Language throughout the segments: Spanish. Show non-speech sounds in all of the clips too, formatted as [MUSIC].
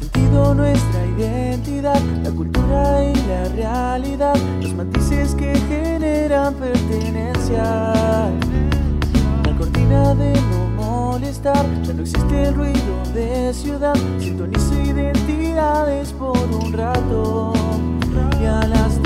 sentido nuestra identidad, la cultura y la realidad, los matices que generan pertenencia. La cortina de no molestar, ya no existe el ruido de ciudad, sintonizo identidades por un rato. Y a las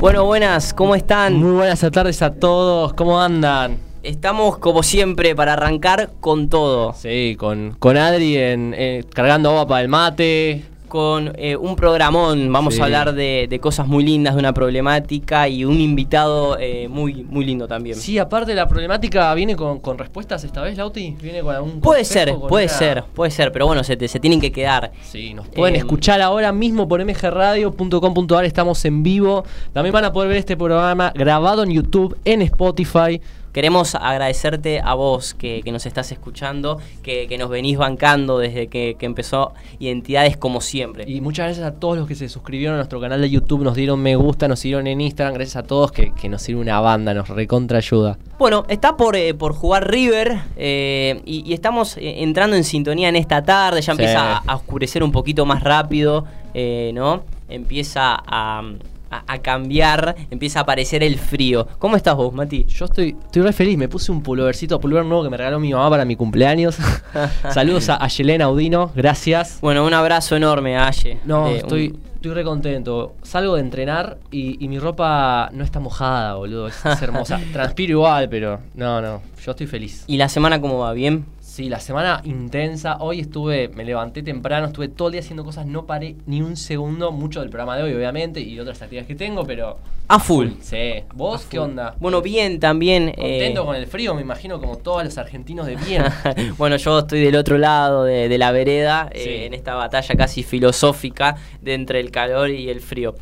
Bueno, buenas, ¿cómo están? Muy buenas tardes a todos, ¿cómo andan? Estamos como siempre para arrancar con todo. Sí, con, con Adri en, eh, cargando agua para el mate. Con eh, un programón, vamos Sí. a hablar de, de cosas muy lindas, de una problemática y un invitado eh, muy, muy lindo también. Sí, aparte la problemática viene con, con respuestas esta vez, Lauti. Viene con algún Puede ser, puede una- ser, puede ser, pero bueno, se, te- se tienen que quedar. Sí, nos pueden Eh, escuchar ahora mismo por mgradio.com.ar, estamos en vivo. También van a poder ver este programa grabado en YouTube, en Spotify. Queremos agradecerte a vos que, que nos estás escuchando, que, que nos venís bancando desde que, que empezó Identidades como siempre. Y muchas gracias a todos los que se suscribieron a nuestro canal de YouTube, nos dieron me gusta, nos siguieron en Instagram. Gracias a todos que, nos sirve una banda, nos recontra ayuda. Bueno, está por, eh, por jugar River eh, y, y estamos eh, entrando en sintonía en esta tarde, ya Sí. empieza a, a oscurecer un poquito más rápido, eh, ¿no? Empieza a, a- a cambiar, empieza a aparecer el frío. ¿Cómo estás vos, Mati? Yo estoy, estoy re feliz, me puse un pullovercito, pullover nuevo que me regaló mi mamá para mi cumpleaños. [LAUGHS] Saludos a, a Yelena Audino, gracias. Bueno, un abrazo enorme, Aye. No, estoy, un- estoy re contento. Salgo de entrenar y, y mi ropa no está mojada, boludo. Es, es hermosa. [LAUGHS] Transpiro igual, pero no, no. Yo estoy feliz. ¿Y la semana cómo va? ¿Bien? Sí, la semana intensa. Hoy estuve, me levanté temprano, estuve todo el día haciendo cosas, no paré ni un segundo, mucho del programa de hoy, obviamente, y otras actividades que tengo, pero. A full. Sí. ¿Vos qué onda? Bueno, bien también. Contento eh, con el frío, me imagino, como todos los argentinos de bien. [LAUGHS] bueno, yo estoy del otro lado de, de la vereda, eh, en esta batalla casi filosófica de entre el calor y el frío.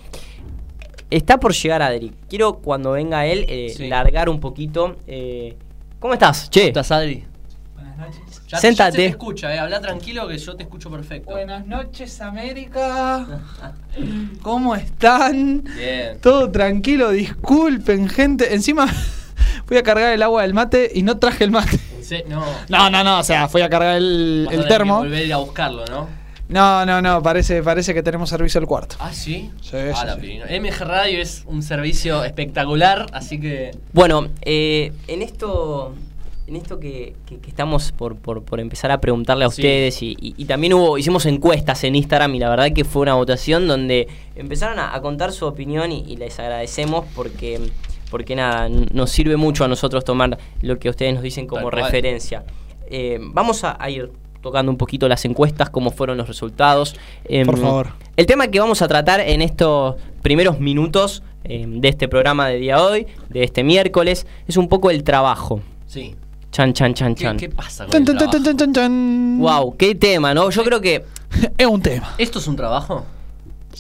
Está por llegar Adri. Quiero cuando venga él eh, Sí. largar un poquito. ¿Cómo estás? Che, ¿Estás, Adri? Buenas noches. Ya, Séntate. ya se te escucha, eh. Habla tranquilo que yo te escucho perfecto. Buenas noches, América. [LAUGHS] ¿Cómo están? Bien. Todo tranquilo, disculpen, gente. Encima [LAUGHS] fui a cargar el agua del mate y no traje el mate. Sí, no. No, no, no, o sea, fui a cargar el, el termo. volver a ir a buscarlo, ¿no? No, no, no, parece, parece que tenemos servicio al cuarto. Ah, sí. Sí, Ah, sí, la sí. pirina. MG Radio es un servicio espectacular, así que. bueno, eh, en esto. En esto que, que- que estamos por, por- por empezar a preguntarle a Sí. ustedes y, y- y también hubo, hicimos encuestas en Instagram y la verdad que fue una votación donde empezaron a, a contar su opinión y, y les agradecemos porque, porque nada, nos sirve mucho a nosotros tomar lo que ustedes nos dicen como Tal referencia. Eh, vamos a, a ir tocando un poquito las encuestas, cómo fueron los resultados. Em, Por favor. El tema que vamos a tratar en estos primeros minutos em, de este programa de día de hoy, de este miércoles, es un poco el trabajo. Sí. Chan, chan, chan, ¿Qué, chan. qué pasa con Tan, el tan, tan, trabajo? tan, tan, tan. Wow, qué tema, ¿no? Yo creo que, [LAUGHS] Es un tema. ¿Esto es un trabajo?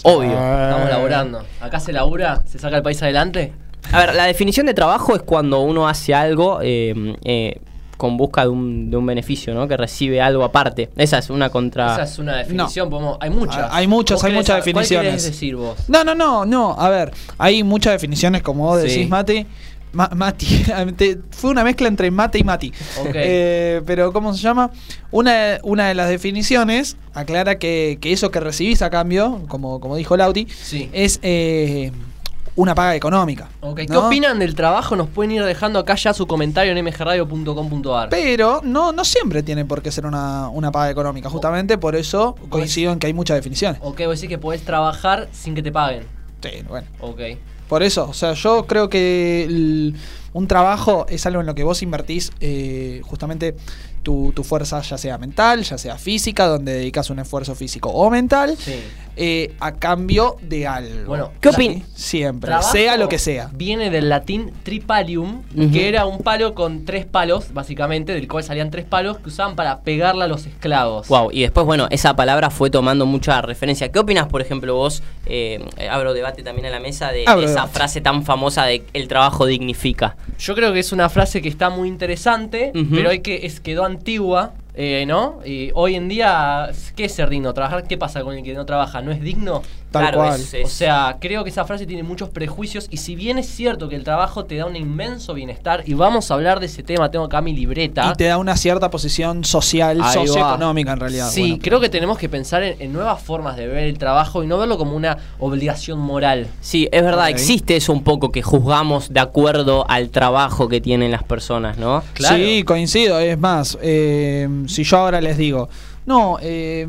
obvio. Estamos laburando. Acá se labura, se saca el país adelante. A ver, la definición de trabajo es cuando uno hace algo eh, eh, con busca de un, de un beneficio, ¿no? Que recibe algo aparte. Esa es una contra... Esa es una definición. podemos- hay muchas. Ah, hay muchas, ¿Vos hay querés muchas ¿cuál definiciones. querés decir vos? No, no, no, no. A ver, hay muchas definiciones, como vos Sí. decís, Mati. Ma- Mati. [LAUGHS] Fue una mezcla entre mate y Mati. Ok. Eh, pero, ¿cómo se llama? Una, una de las definiciones aclara que, que eso que recibís a cambio, como, como dijo Lauti, Sí. es eh, una paga económica. Ok, ¿Qué opinan del trabajo? Nos pueden ir dejando acá ya su comentario en mgradio.com.ar. Pero no, no siempre tiene por qué ser una, una paga económica. Justamente por eso coincido en que hay muchas definiciones. Ok, vos decís que podés trabajar sin que te paguen. Sí, bueno. Ok. Por eso, o sea, yo creo que un trabajo es algo en lo que vos invertís eh, justamente tu, tu fuerza, ya sea mental, ya sea física, donde dedicas un esfuerzo físico o mental, Sí. Eh, a cambio de algo. Bueno, ¿Qué ¿Sí? opin- Siempre, Trabajo sea lo que sea. Viene del latín tripalium, que era un palo con tres palos, básicamente, del cual salían tres palos que usaban para pegarle a los esclavos. Wow, y después, bueno, esa palabra fue tomando mucha referencia. ¿Qué opinas, por ejemplo, vos? eh, abro debate también a la mesa de Abro esa debate. frase tan famosa de el trabajo dignifica. Yo creo que es una frase que está muy interesante, pero hay que es quedó antigua, eh, ¿no? Y hoy en día, ¿qué es ser digno? ¿Trabajar? ¿Qué pasa con el que no trabaja? ¿No es digno? Tal Claro, cual. es- es- O sea, creo que esa frase tiene muchos prejuicios y si bien es cierto que el trabajo te da un inmenso bienestar, y vamos a hablar de ese tema, tengo acá mi libreta. Y te da una cierta posición social, Ahí va. socioeconómica en realidad. Sí, Bueno, creo que tenemos que pensar en, en nuevas formas de ver el trabajo y no verlo como una obligación moral. Sí, es verdad, existe eso un poco que juzgamos de acuerdo al trabajo que tienen las personas, ¿no? Claro. Sí, coincido. Es más, eh, si yo ahora les digo, no, eh,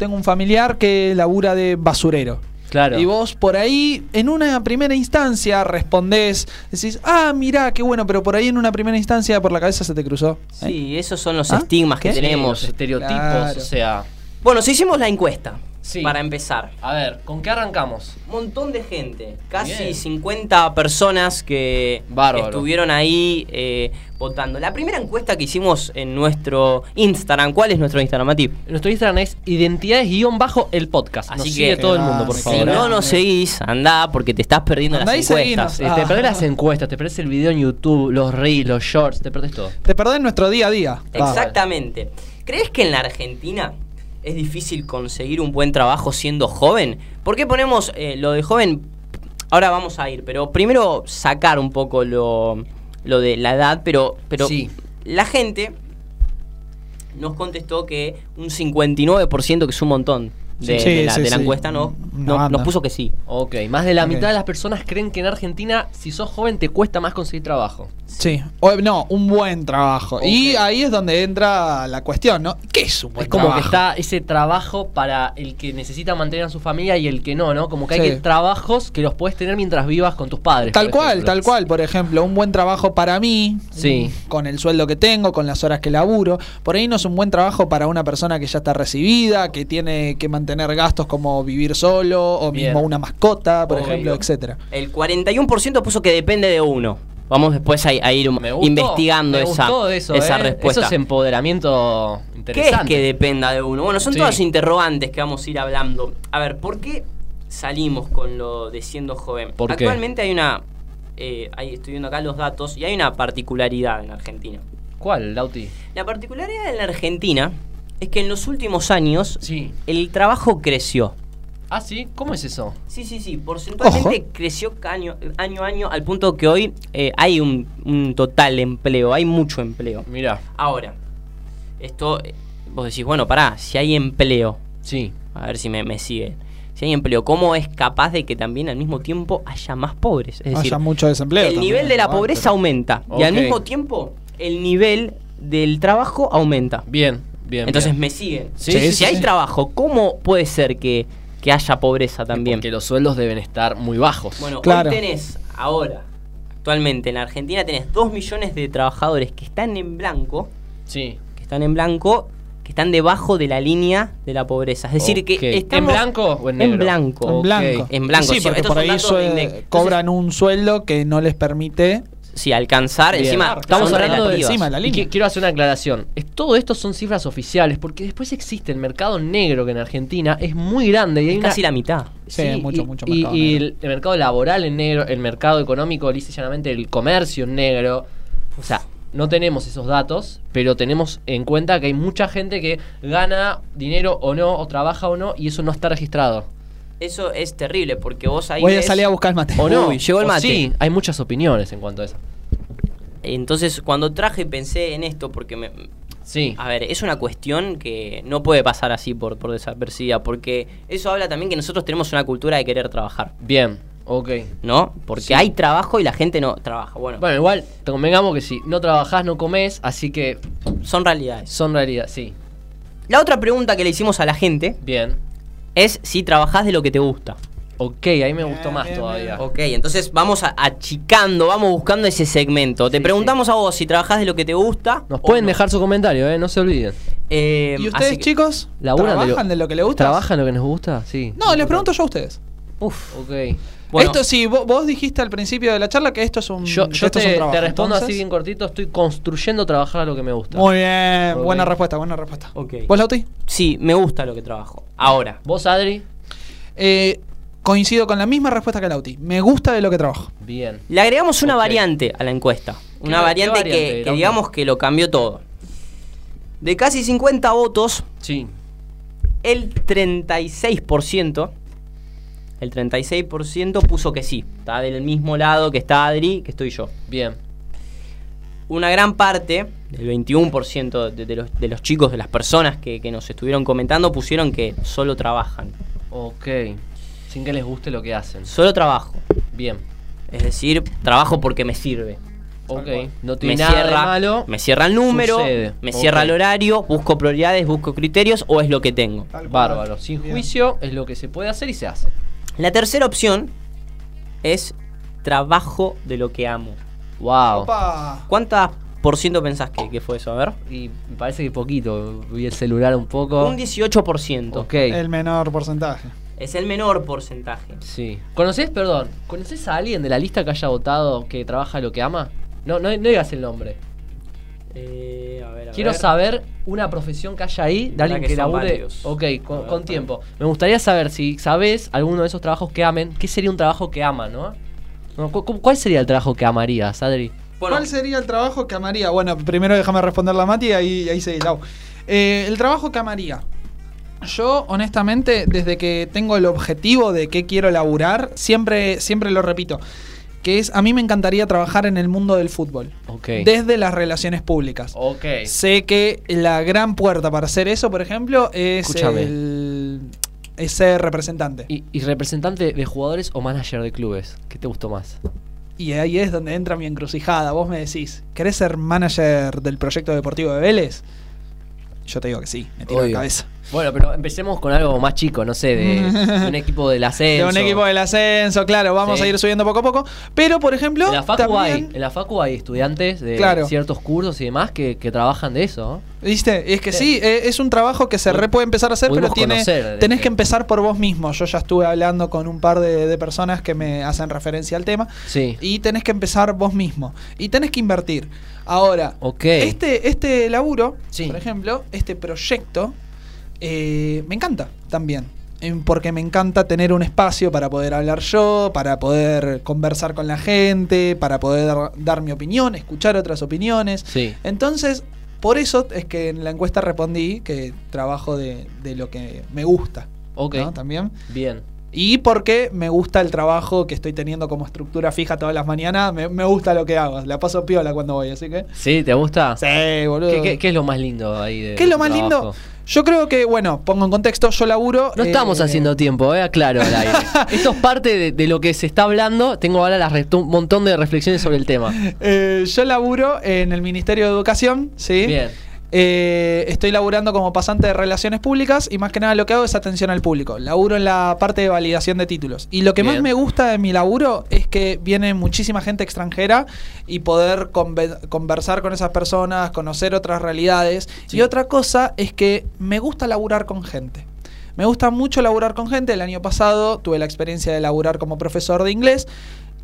tengo un familiar que labura de basurero. Claro. Y vos por ahí, en una primera instancia, respondés, decís, ah, mirá, qué bueno, pero por ahí en una primera instancia por la cabeza se te cruzó. ¿eh? Sí, esos son los ¿Ah? estigmas que ¿Qué? Sí, tenemos. los estereotipos, Claro. o sea. Bueno, si hicimos la encuesta, Sí. para empezar. A ver, ¿con qué arrancamos? montón de gente, casi Bien. 50 personas que Bárbaro. estuvieron ahí eh, votando. La primera encuesta que hicimos en nuestro Instagram, ¿cuál es nuestro Instagram, Mati? Nuestro Instagram es identidades-el podcast. Así Nos que- sigue todo el mundo, por Si Si favor. no ¿eh? nos seguís, andá porque te estás perdiendo Andá y las encuestas. Eh, te Ah. perdés las encuestas, te perdés el video en YouTube, los reels, los shorts, te perdés todo. Te perdés nuestro día a día. Exactamente. ¿Crees que en la Argentina es difícil conseguir un buen trabajo siendo joven? ¿Por qué ponemos eh, lo de joven? Ahora vamos a ir, pero primero sacar un poco lo, lo de la edad, pero, pero Sí. la gente nos contestó que un 59%, que es un montón de, Sí, de la, sí, de la sí. encuesta, no, nos puso que sí. Ok, más de la mitad de las personas creen que en Argentina, si sos joven, te cuesta más conseguir trabajo. Sí, o, no, un buen trabajo. Y ahí es donde entra la cuestión, ¿no? ¿Qué es un buen Es como trabajo? que está ese trabajo para el que necesita mantener a su familia y el que no, ¿no? Como que hay Sí. que trabajos que los puedes tener mientras vivas con tus padres. Tal cual, ejemplo. tal cual. Por ejemplo, un buen trabajo para mí, Sí. con el sueldo que tengo, con las horas que laburo. Por ahí no es un buen trabajo para una persona que ya está recibida, que tiene que mantener gastos como vivir solo o Bien. mismo una mascota, por Obvio. ejemplo, etcétera. El 41% puso que depende de uno. Vamos después a, a ir un- Me gustó, investigando me esa, gustó eso, esa ¿eh? respuesta. Eso es empoderamiento ¿Qué es interesante. que dependa de uno? Bueno, son Sí. todos interrogantes que vamos a ir hablando. A ver, ¿por qué salimos con lo de siendo joven? ¿Por qué? Actualmente hay una. eh, ahí estoy viendo acá los datos y hay una particularidad en Argentina. ¿Cuál, Lauti? La particularidad en la Argentina es que en los últimos años Sí. el trabajo creció. Ah, sí, ¿cómo es eso? Sí, sí, sí. Porcentualmente creció año, año a año al punto que hoy eh, hay un, un total empleo, hay mucho empleo. Mira, Ahora, esto, eh, vos decís, bueno, pará, si hay empleo, sí. a ver si me, me sigue. Si hay empleo, ¿cómo es capaz de que también al mismo tiempo haya más pobres? Es decir, Haya mucho desempleo. el también, nivel de la pobreza Pero- aumenta y al mismo tiempo el nivel del trabajo aumenta. Bien, bien. Entonces bien. me siguen. Sí, si sí, si sí, hay sí. trabajo, ¿cómo puede ser que, que haya pobreza también? Porque los sueldos deben estar muy bajos. Bueno, Claro. hoy tenés, ahora, actualmente en la Argentina tenés 2 millones de trabajadores que están en blanco, sí. que están en blanco, que están debajo de la línea de la pobreza. Es decir, que estamos ¿En blanco o en negro? blanco. En blanco. En blanco, Sí, sí, porque estos por ahí de. Entonces- cobran un sueldo que no les permite. Sí, alcanzar, Bien. encima Claro, Estamos hablando de encima de la Y línea. qui- quiero hacer una aclaración. Es, todo esto son cifras oficiales porque después existe el mercado negro que en Argentina es muy grande y hay Es una- casi la mitad. Sí, mucho, y, mucho y- mercado y negro. el, el mercado laboral en negro, el mercado económico, lisa y llanamente el comercio en negro. O sea, no tenemos esos datos, pero tenemos en cuenta que hay mucha gente que gana dinero o no, o trabaja o no, y eso no está registrado. Eso es terrible porque vos ahí Voy a ves- salir a buscar el mate. ¿O no? Uy, llegó el O mate. Sí, hay muchas opiniones en cuanto a eso. Entonces, cuando traje pensé en esto porque me, Sí. A ver, es una cuestión que no puede pasar así por, por desapercibida, porque eso habla también que nosotros tenemos una cultura de querer trabajar, Bien, ok. ¿no? Porque Sí. hay trabajo y la gente no trabaja. Bueno, Bueno, igual, te convengamos que si no trabajás, no comés, así que son realidades. son realidad, sí. La otra pregunta que le hicimos a la gente Bien. Es si trabajás de lo que te gusta. Ok, ahí me gustó Bien, más bien, todavía. Ok, entonces vamos a- achicando, vamos buscando ese segmento. Te Sí, preguntamos a vos si trabajás de lo que te gusta. Nos o pueden no. dejar su comentario, ¿eh? No se olviden. Eh, ¿Y así ustedes, que- chicos? ¿Laburan de lo- ¿Trabajan de lo que les gusta? ¿Trabajan lo que nos gusta? Sí. No, les pregunto yo a ustedes. Uf. Ok. Bueno, esto sí, vos, vos dijiste al principio de la charla que esto es un, Yo, que yo esto te, es un trabajo. te respondo así bien cortito. Estoy construyendo trabajar a lo que me gusta. Muy bien, Ok. buena respuesta, buena respuesta. Ok. ¿Vos, Lauti? Sí, me gusta lo que trabajo. Ahora, ¿Vos, Adri? Eh, coincido con la misma respuesta que Lauti. Me gusta de lo que trabajo. Bien. le agregamos una variante a la encuesta. Una qué variante, variante, que, que digamos que lo cambió todo. De casi 50 votos, Sí. el 36%, el 36% puso que sí. Está del mismo lado que está Adri, que estoy yo. Bien. Una gran parte, del 21% de, de los, de los chicos, de las personas que, que nos estuvieron comentando, pusieron que solo trabajan. Ok. Sin que les guste lo que hacen. Solo trabajo. Bien. Es decir, trabajo porque me sirve. Ok. No tiene Me nada de cierra, malo. me cierra el número, Sucede. me cierra el horario, busco prioridades, busco criterios o es lo que tengo. Bárbaro. Sin Bien. juicio es lo que se puede hacer y se hace. La tercera opción es trabajo de lo que amo. Wow. Opa. ¿Cuántas por ciento pensás que, que fue eso? A ver. Y me parece que poquito. Vi el celular un poco. Un 18%. Ok. El menor porcentaje. Es el menor porcentaje. Sí. ¿Conoces, perdón, ¿conoces a alguien de la lista que haya votado que trabaja lo que ama? No, no, no digas el nombre. Eh, a ver, a Quiero ver. saber una profesión que haya ahí de alguien que que, labure. varios. Ok, con, ver, con tiempo. Me gustaría saber si sabes alguno de esos trabajos que amen. ¿Qué sería un trabajo que ama, no? No, cu- cu- ¿Cuál sería el trabajo que amarías, Adri? Bueno, ¿Cuál sería el trabajo que amaría? Bueno, primero déjame responder la Mati y ahí, ahí seguí, Lau. Eh, el trabajo que amaría. Yo, honestamente, desde que tengo el objetivo de qué quiero laburar, siempre, siempre lo repito. Que es, a mí me encantaría trabajar en el mundo del fútbol. Ok. Desde las relaciones públicas. Ok. Sé que la gran puerta para hacer eso, por ejemplo, es, Escúchame. el, es ser representante. ¿Y, y representante de jugadores o manager de clubes? ¿Qué te gustó más? Y ahí es donde entra mi encrucijada. Vos me decís, ¿querés ser manager del proyecto deportivo de Vélez? Yo te digo que sí, me tiro de Obvio. cabeza. Bueno, pero empecemos con algo más chico, no sé, de, de un equipo del De ascenso. un equipo del ascenso, claro, vamos Sí. a ir subiendo poco a poco. Pero, por ejemplo, En la, facu también, hay, en la Facu hay estudiantes de Claro. ciertos cursos y demás que, que trabajan de eso. ¿no? ¿Viste? Es que Sí. sí, eh, es un trabajo que se re puede empezar a hacer, pero tiene, conocer de tenés que- que empezar por vos mismo. Yo ya estuve hablando con un par de, de personas que me hacen referencia al tema. Sí. Y tenés que empezar vos mismo. Y tenés que invertir. Ahora, este, este laburo, Sí. por ejemplo, este proyecto, eh, me encanta también. Porque me encanta tener un espacio para poder hablar yo, para poder conversar con la gente, para poder dar, dar mi opinión, escuchar otras opiniones. Sí. Entonces, por eso es que en la encuesta respondí que trabajo de, de lo que me gusta. Ok. ¿no? También. Bien. Y porque me gusta el trabajo que estoy teniendo como estructura fija todas las mañanas, me, me gusta lo que hago. La paso piola cuando voy, así que. ¿Sí? ¿Te gusta? Sí, boludo. ¿Qué, qué, qué es lo más lindo ahí de ¿Qué es lo más lindo? Yo creo que, bueno, pongo en contexto, yo laburo. No eh, estamos haciendo tiempo, eh, aclaro al aire. [LAUGHS] Esto es parte de, de lo que se está hablando. Tengo ahora un montón de reflexiones sobre el tema. eh, yo laburo en el Ministerio de Educación, ¿sí? Bien. Eh, estoy laburando como pasante de relaciones públicas y más que nada lo que hago es atención al público. Laburo en la parte de validación de títulos. Y lo que más me gusta de mi laburo es que viene muchísima gente extranjera y poder conve- conversar con esas personas, conocer otras realidades. Sí. Y otra cosa es que me gusta laburar con gente. Me gusta mucho laburar con gente. El año pasado tuve la experiencia de laburar como profesor de inglés.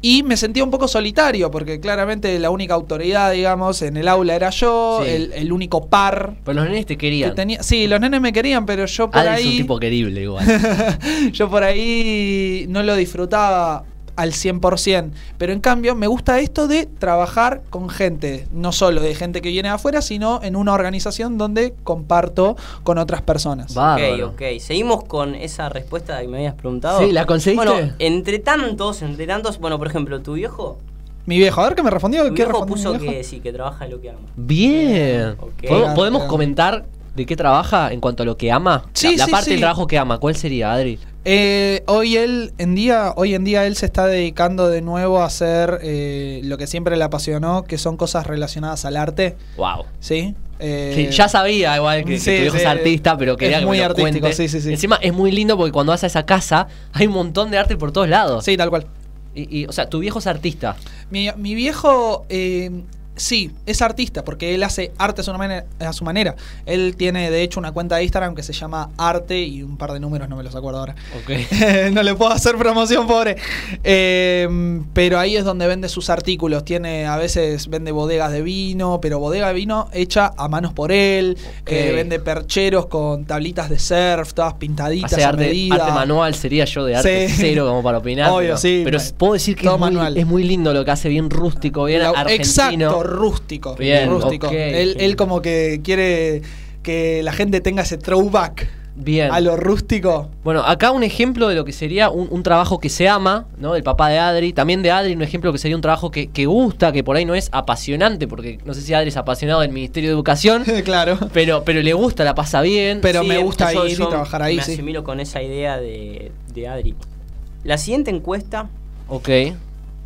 Y me sentía un poco solitario, porque claramente la única autoridad, digamos, en el aula era yo, Sí. el, el único par Pero los nenes te que querían. tenía. Sí, los nenes me querían, pero yo por Adri es un ahí. tipo querible igual. [LAUGHS] yo por ahí no lo disfrutaba al 100%. Pero en cambio, me gusta esto de trabajar con gente. No solo de gente que viene de afuera, sino en una organización donde comparto con otras personas. Bárbaro. Ok, ok. Seguimos con esa respuesta que me habías preguntado. Sí, ¿la conseguiste? Bueno, entre tantos, entre tantos, bueno, por ejemplo, tu viejo, Mi viejo, a ver qué me respondió. ¿Qué viejo respondió puso mi viejo? que sí, que trabaja en lo que ama. Bien. Ok. ¿Podemos, comentar de qué trabaja en cuanto a lo que ama? Sí, la, la sí, parte sí. del trabajo que ama, ¿cuál sería, Adri? Eh, hoy él en día, hoy en día él se está dedicando de nuevo a hacer eh, lo que siempre le apasionó, que son cosas relacionadas al arte. Wow. ¿sí? Eh, ya sabía igual que, tu viejo sí, es artista, pero quería es que muy me lo artístico, cuente. sí, sí, sí. Encima es muy lindo porque cuando vas a esa casa hay un montón de arte por todos lados. Sí, tal cual. Y, y, o sea, tu viejo es artista. Mi, mi viejo, eh, sí, es artista, porque él hace arte a su, manera, a su manera. Él tiene, de hecho, una cuenta de Instagram que se llama Arte y un par de números, no me los acuerdo ahora. [LAUGHS] No le puedo hacer promoción, pobre. Eh, pero ahí es donde vende sus artículos. Tiene, a veces vende bodegas de vino, pero bodega de vino hecha a manos por él. Ok. Eh, vende percheros con tablitas de surf, todas pintaditas Hace a arte, medida. arte manual, sería yo de arte Sí. cero como para opinar. [LAUGHS] Obvio, pero, sí, Pero puedo decir que es muy, manual. es muy lindo lo que hace, bien rústico, bien La- argentino. Exacto, rústico. Bien, rústico. Él, él como que quiere que la gente tenga ese throwback Bien. a lo rústico. Bueno, acá un ejemplo de lo que sería un, un trabajo que se ama, ¿no? El papá de Adri. También de Adri, un ejemplo que sería un trabajo que, que gusta, que por ahí no es apasionante, porque no sé si Adri es apasionado del Ministerio de Educación, [LAUGHS] claro. pero, pero le gusta, la pasa bien. Pero Sí, me gusta yo- ir y trabajar ahí, Me sí. asimilo con esa idea de, de Adri. La siguiente encuesta Ok.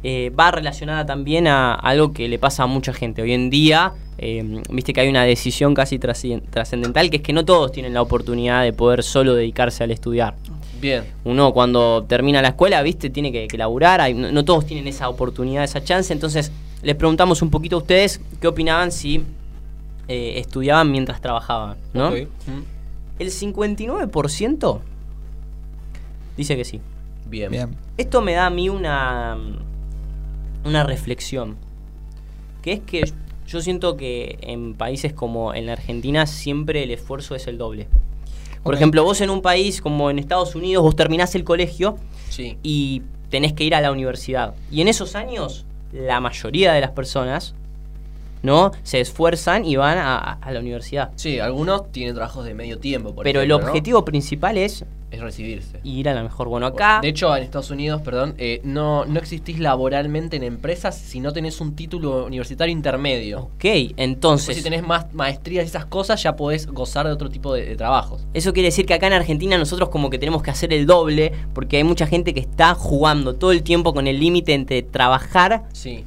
Eh, va relacionada también a algo que le pasa a mucha gente. Hoy en día, eh, viste que hay una decisión casi trascendental, que es que no todos tienen la oportunidad de poder solo dedicarse al estudiar. Bien. Uno cuando termina la escuela, viste, tiene que, que laburar, hay- no, no todos tienen esa oportunidad, esa chance. Entonces, les preguntamos un poquito a ustedes qué opinaban si eh, estudiaban mientras trabajaban, ¿no? Ok. Mm. El 59% dice que sí. Bien. Bien. Esto me da a mí una, una reflexión. Que es que yo siento que en países como en la Argentina siempre el esfuerzo es el doble. Por ejemplo, vos en un país como en Estados Unidos, vos terminás el colegio Sí. y tenés que ir a la universidad. Y en esos años, la mayoría de las personas, ¿no? Se esfuerzan y van a, a la universidad. Sí, algunos tienen trabajos de medio tiempo, por Pero el objetivo principal es es recibirse. ir a la mejor. Bueno, acá... De hecho, en Estados Unidos, perdón, eh, no, no existís laboralmente en empresas si no tenés un título universitario intermedio. Ok, Después, entonces... si tenés más maestrías y esas cosas, ya podés gozar de otro tipo de, de trabajos. Eso quiere decir que acá en Argentina nosotros como que tenemos que hacer el doble porque hay mucha gente que está jugando todo el tiempo con el límite entre trabajar Sí.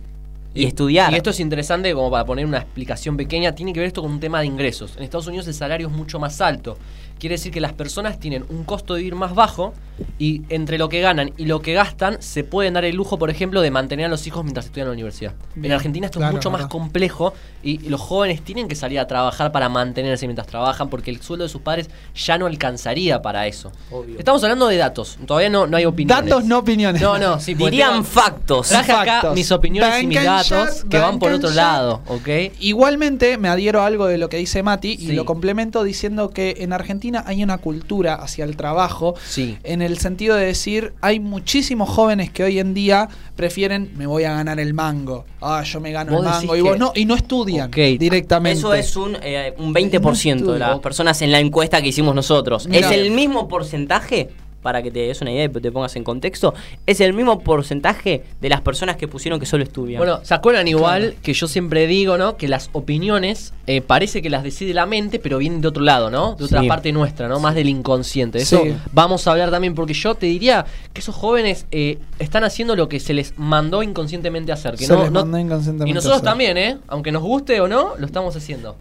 Y estudiar. Y esto es interesante como para poner una explicación pequeña, tiene que ver esto con un tema de ingresos. En Estados Unidos el salario es mucho más alto. Quiere decir que las personas tienen un costo de vivir más bajo y entre lo que ganan y lo que gastan se pueden dar el lujo, por ejemplo, de mantener a los hijos mientras estudian en la universidad. Bien, en Argentina esto claro, es mucho más complejo y los jóvenes tienen que salir a trabajar para mantenerse mientras trabajan porque el sueldo de sus padres ya no alcanzaría para eso. Obvio. Estamos hablando de datos, todavía no, no hay opiniones. Datos, no opiniones. No, no, sí, Dirían tengo- factos. Traje acá Factos. mis opiniones y mis datos que van por otro lado, ¿ok? Igualmente me adhiero a algo de lo que dice Mati y Sí. lo complemento diciendo que en Argentina hay una cultura hacia el trabajo Sí. en el sentido de decir hay muchísimos jóvenes que hoy en día prefieren me voy a ganar el mango. Ah, yo me gano el mango y vos no y no estudian directamente. Eso es un, eh, un 20% de las personas en la encuesta que hicimos nosotros. Mirá. Es el mismo porcentaje, para que te des una idea y te pongas en contexto, es el mismo porcentaje de las personas que pusieron que solo estudian. Bueno, ¿se acuerdan igual que yo siempre digo, ¿no? Que las opiniones eh, parece que las decide la mente, pero vienen de otro lado, ¿no? De otra Sí. parte nuestra, ¿no? Más del inconsciente. De eso Sí. vamos a hablar también, porque yo te diría que esos jóvenes eh, están haciendo lo que se les mandó inconscientemente hacer. Que Se no, les no- mandó inconscientemente y nosotros hacer. también, ¿eh? Aunque nos guste o no, lo estamos haciendo.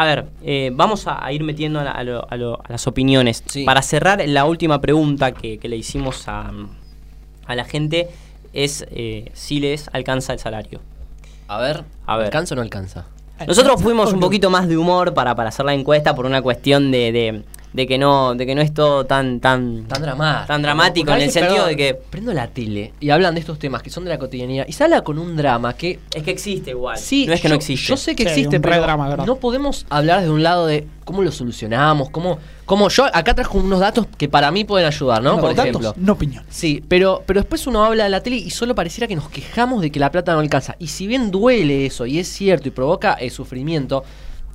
A ver, eh, vamos a, a ir metiendo a, la- a lo- a lo- a las opiniones. Sí. Para cerrar, la última pregunta que, que le hicimos a, a la gente es eh, si les alcanza el salario. A ver, A ver. ¿alcanza o no alcanza? Nosotros fuimos un poquito más de humor para, para hacer la encuesta por una cuestión de, de- de que no de que no es todo tan tan Tan dramático. Tan dramático en el sentido perdón, de que Prendo la tele y hablan de estos temas que son de la cotidianidad y se habla con un drama que es que existe igual. Sí, no es que yo, no existe. Yo sé que Sí, existe, pero drama, ¿verdad? no podemos hablar de un lado de cómo lo solucionamos, cómo, cómo yo acá trajo unos datos que para mí pueden ayudar, ¿no? No, Por datos, ejemplo. no opinión. Sí, pero, pero después uno habla de la tele y solo pareciera que nos quejamos de que la plata no alcanza. Y si bien duele eso y es cierto y provoca eh, sufrimiento,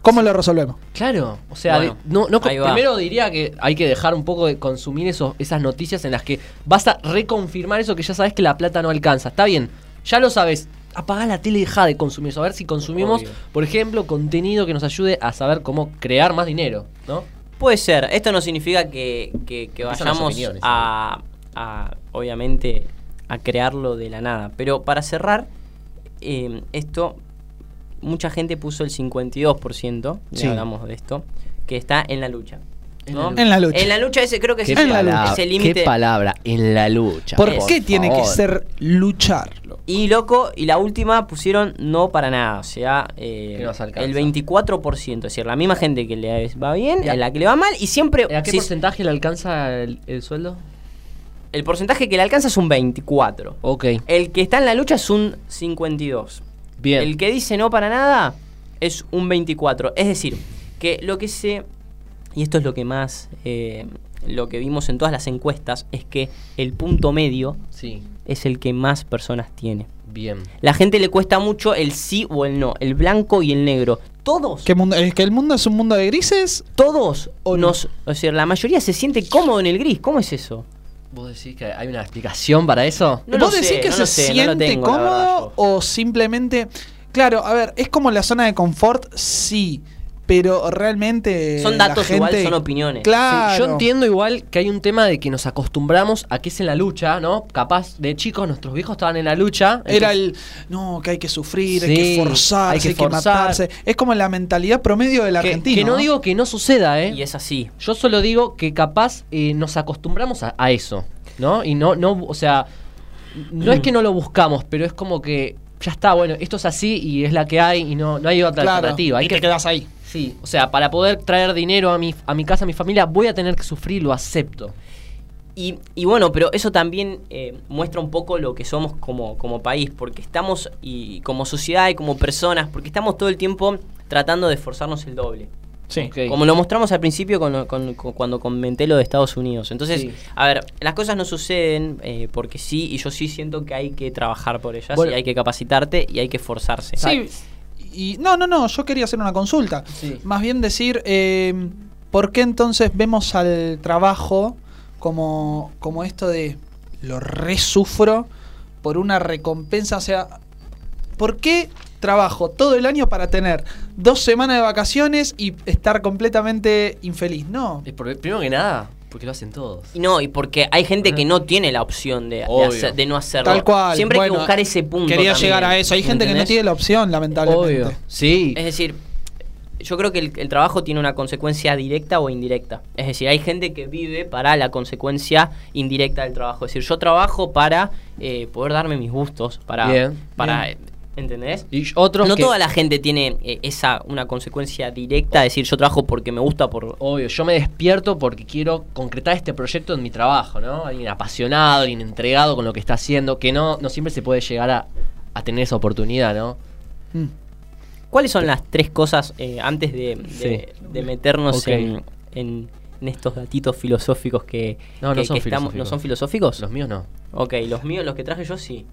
¿Cómo lo resolvemos? claro, o sea, Bueno, de- no, no, ahí va. primero diría que hay que dejar un poco de consumir esos, esas noticias en las que vas a reconfirmar eso que ya sabes que la plata no alcanza. Está bien, ya lo sabes. Apagá la tele y deja de consumir eso. A ver si consumimos, Obvio. por ejemplo, contenido que nos ayude a saber cómo crear más dinero, ¿no? Puede ser. Esto no significa que, que- vayamos a, a, obviamente, a crearlo de la nada. Pero para cerrar, eh, esto, mucha gente puso el 52%, ya Sí. hablamos de esto, que está en la lucha. En ¿no? la lucha. En la lucha. En la lucha ese creo que ¿Qué, es, el- palabra, el qué límite. palabra, en la lucha. ¿Por, por qué tiene que ser lucharlo? Y loco, y la última pusieron no para nada, o sea, eh, el 24%, es decir, la misma gente que le va bien, ¿Y a- la que le va mal, y siempre ¿A qué si- porcentaje le alcanza el, el sueldo? el porcentaje que le alcanza es un 24. Ok, El que está en la lucha es un 52. Bien. El que dice no para nada es un 24. Es decir, que lo que se... Y esto es lo que más... eh, lo que vimos en todas las encuestas es que el punto medio Sí, es el que más personas tiene. bien. La gente le cuesta mucho el sí o el no, el blanco y el negro. Todos, ¿Qué mundo, ¿Es que el mundo es un mundo de grises? todos ¿O no? nos... O sea, la mayoría se siente cómodo en el gris. ¿Cómo es eso? ¿Vos decís que hay una explicación para eso? No ¿Vos decís sé, que no se sé, siente verdad, cómodo o simplemente... Claro, a ver, es como la zona de confort, sí, pero realmente... Son la datos igual, son opiniones. Claro. Sí, yo entiendo igual que hay un tema de que nos acostumbramos a que es en la lucha, ¿no? Capaz de chicos, nuestros viejos estaban en la lucha. Era el, no, que hay que sufrir, hay que forzarse, hay que hay que forzar. matarse. Es como la mentalidad promedio del que, argentino. que no digo que no suceda, ¿eh? Y es así. Yo solo digo que capaz eh, nos acostumbramos a, a eso, ¿no? Y no, no, o sea, no es que no lo buscamos, pero es como que ya está, bueno, esto es así y es la que hay y no, no hay otra Claro, alternativa. Hay y te que quedas ahí. Sí, o sea, para poder traer dinero a mi, a mi casa, a mi familia, voy a tener que sufrir, lo acepto. Y, y bueno, pero eso también eh, muestra un poco lo que somos como, como país, porque estamos, y como sociedad y como personas, porque estamos todo el tiempo tratando de esforzarnos el doble. Sí. Como lo mostramos al principio con, con- con- cuando comenté lo de Estados Unidos. Entonces, Sí. a ver, las cosas no suceden eh, porque sí, y yo sí siento que hay que trabajar por ellas, Bueno. y hay que capacitarte y hay que esforzarse. Sí. Y no, no, no, yo quería hacer una consulta. Sí. Más bien decir, eh, ¿por qué entonces vemos al trabajo como, como esto de lo resufro por una recompensa? O sea, ¿por qué trabajo todo el año para tener dos semanas de vacaciones y estar completamente infeliz? No. Primero que nada, porque lo hacen todos. Y no, y porque hay gente que no tiene la opción de, de, Obvio. hacer- de no hacerlo. Tal cual. Siempre hay que buscar ese punto. Quería también, llegar a eso. Hay gente que no tiene la opción, lamentablemente. Obvio. Sí. Es decir, yo creo que el, el trabajo tiene una consecuencia directa o indirecta. Es decir, hay gente que vive para la consecuencia indirecta del trabajo. Es decir, yo trabajo para eh, poder darme mis gustos, para... Bien, para bien. ¿Entendés? Y otros no que- toda la gente tiene eh, esa una consecuencia directa, es decir, yo trabajo porque me gusta por Obvio, yo me despierto porque quiero concretar este proyecto en mi trabajo, ¿no? Alguien apasionado, alguien entregado con lo que está haciendo, que no, no siempre se puede llegar a, a tener esa oportunidad, ¿no? Mm. ¿Cuáles son las tres cosas eh, antes de, de- Sí. de meternos en, en- en estos datitos filosóficos que, No, son que estamos- filosóficos. ¿No son filosóficos? Los míos no. Ok, los míos, los que traje yo sí.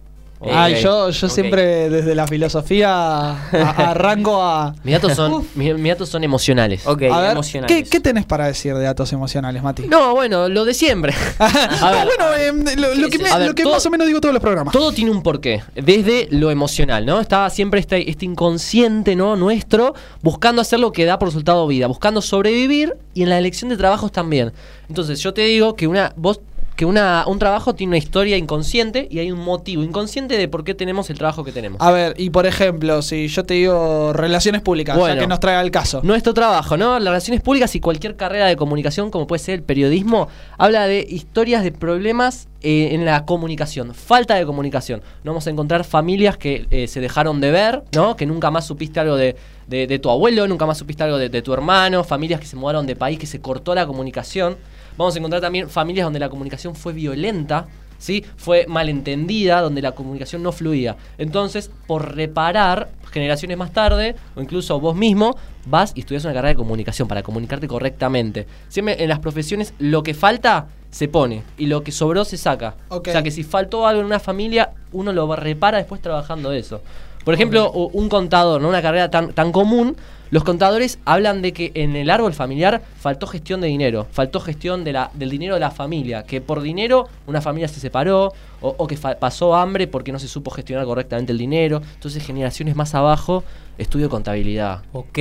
Ok. Ay, yo, yo ok. siempre desde la filosofía a- arranco a... Mis datos son, mis, mis datos son emocionales. Ok, a ver, emocionales. ¿qué, qué tenés para decir de datos emocionales, Mati? No, bueno, lo de siempre. [LAUGHS] Ah, bueno, eh, lo, lo que, me- A ver, lo que todo- más o menos digo todos los programas. Todo tiene un porqué, desde lo emocional, ¿no? Está siempre este, este inconsciente, ¿no? Nuestro, buscando hacer lo que da por resultado vida, buscando sobrevivir y en la elección de trabajos también. Entonces, yo te digo que una vos que una, un trabajo tiene una historia inconsciente y hay un motivo inconsciente de por qué tenemos el trabajo que tenemos. A ver, y por ejemplo, si yo te digo relaciones públicas, ya Bueno. que nos trae al caso. Nuestro trabajo, ¿no? Las relaciones públicas y cualquier carrera de comunicación, como puede ser el periodismo, habla de historias de problemas eh, en la comunicación, falta de comunicación. No vamos a encontrar familias que eh, se dejaron de ver, ¿no? Que nunca más supiste algo de, de- de tu abuelo, nunca más supiste algo de, de tu hermano, familias que se mudaron de país, que se cortó la comunicación. Vamos a encontrar también familias donde la comunicación fue violenta, ¿sí? Fue malentendida, donde la comunicación no fluía. Entonces, por reparar, generaciones más tarde, o incluso vos mismo, vas y estudias una carrera de comunicación para comunicarte correctamente. Siempre en las profesiones lo que falta se pone y lo que sobró se saca. O sea que si faltó algo en una familia, uno lo repara después trabajando eso. Por ejemplo, un contador, ¿no? una carrera tan, tan común, los contadores hablan de que en el árbol familiar faltó gestión de dinero, faltó gestión de la, del dinero de la familia, que por dinero una familia se separó o, o que pasó hambre porque no se supo gestionar correctamente el dinero. Entonces, generaciones más abajo, estudio contabilidad. Ok,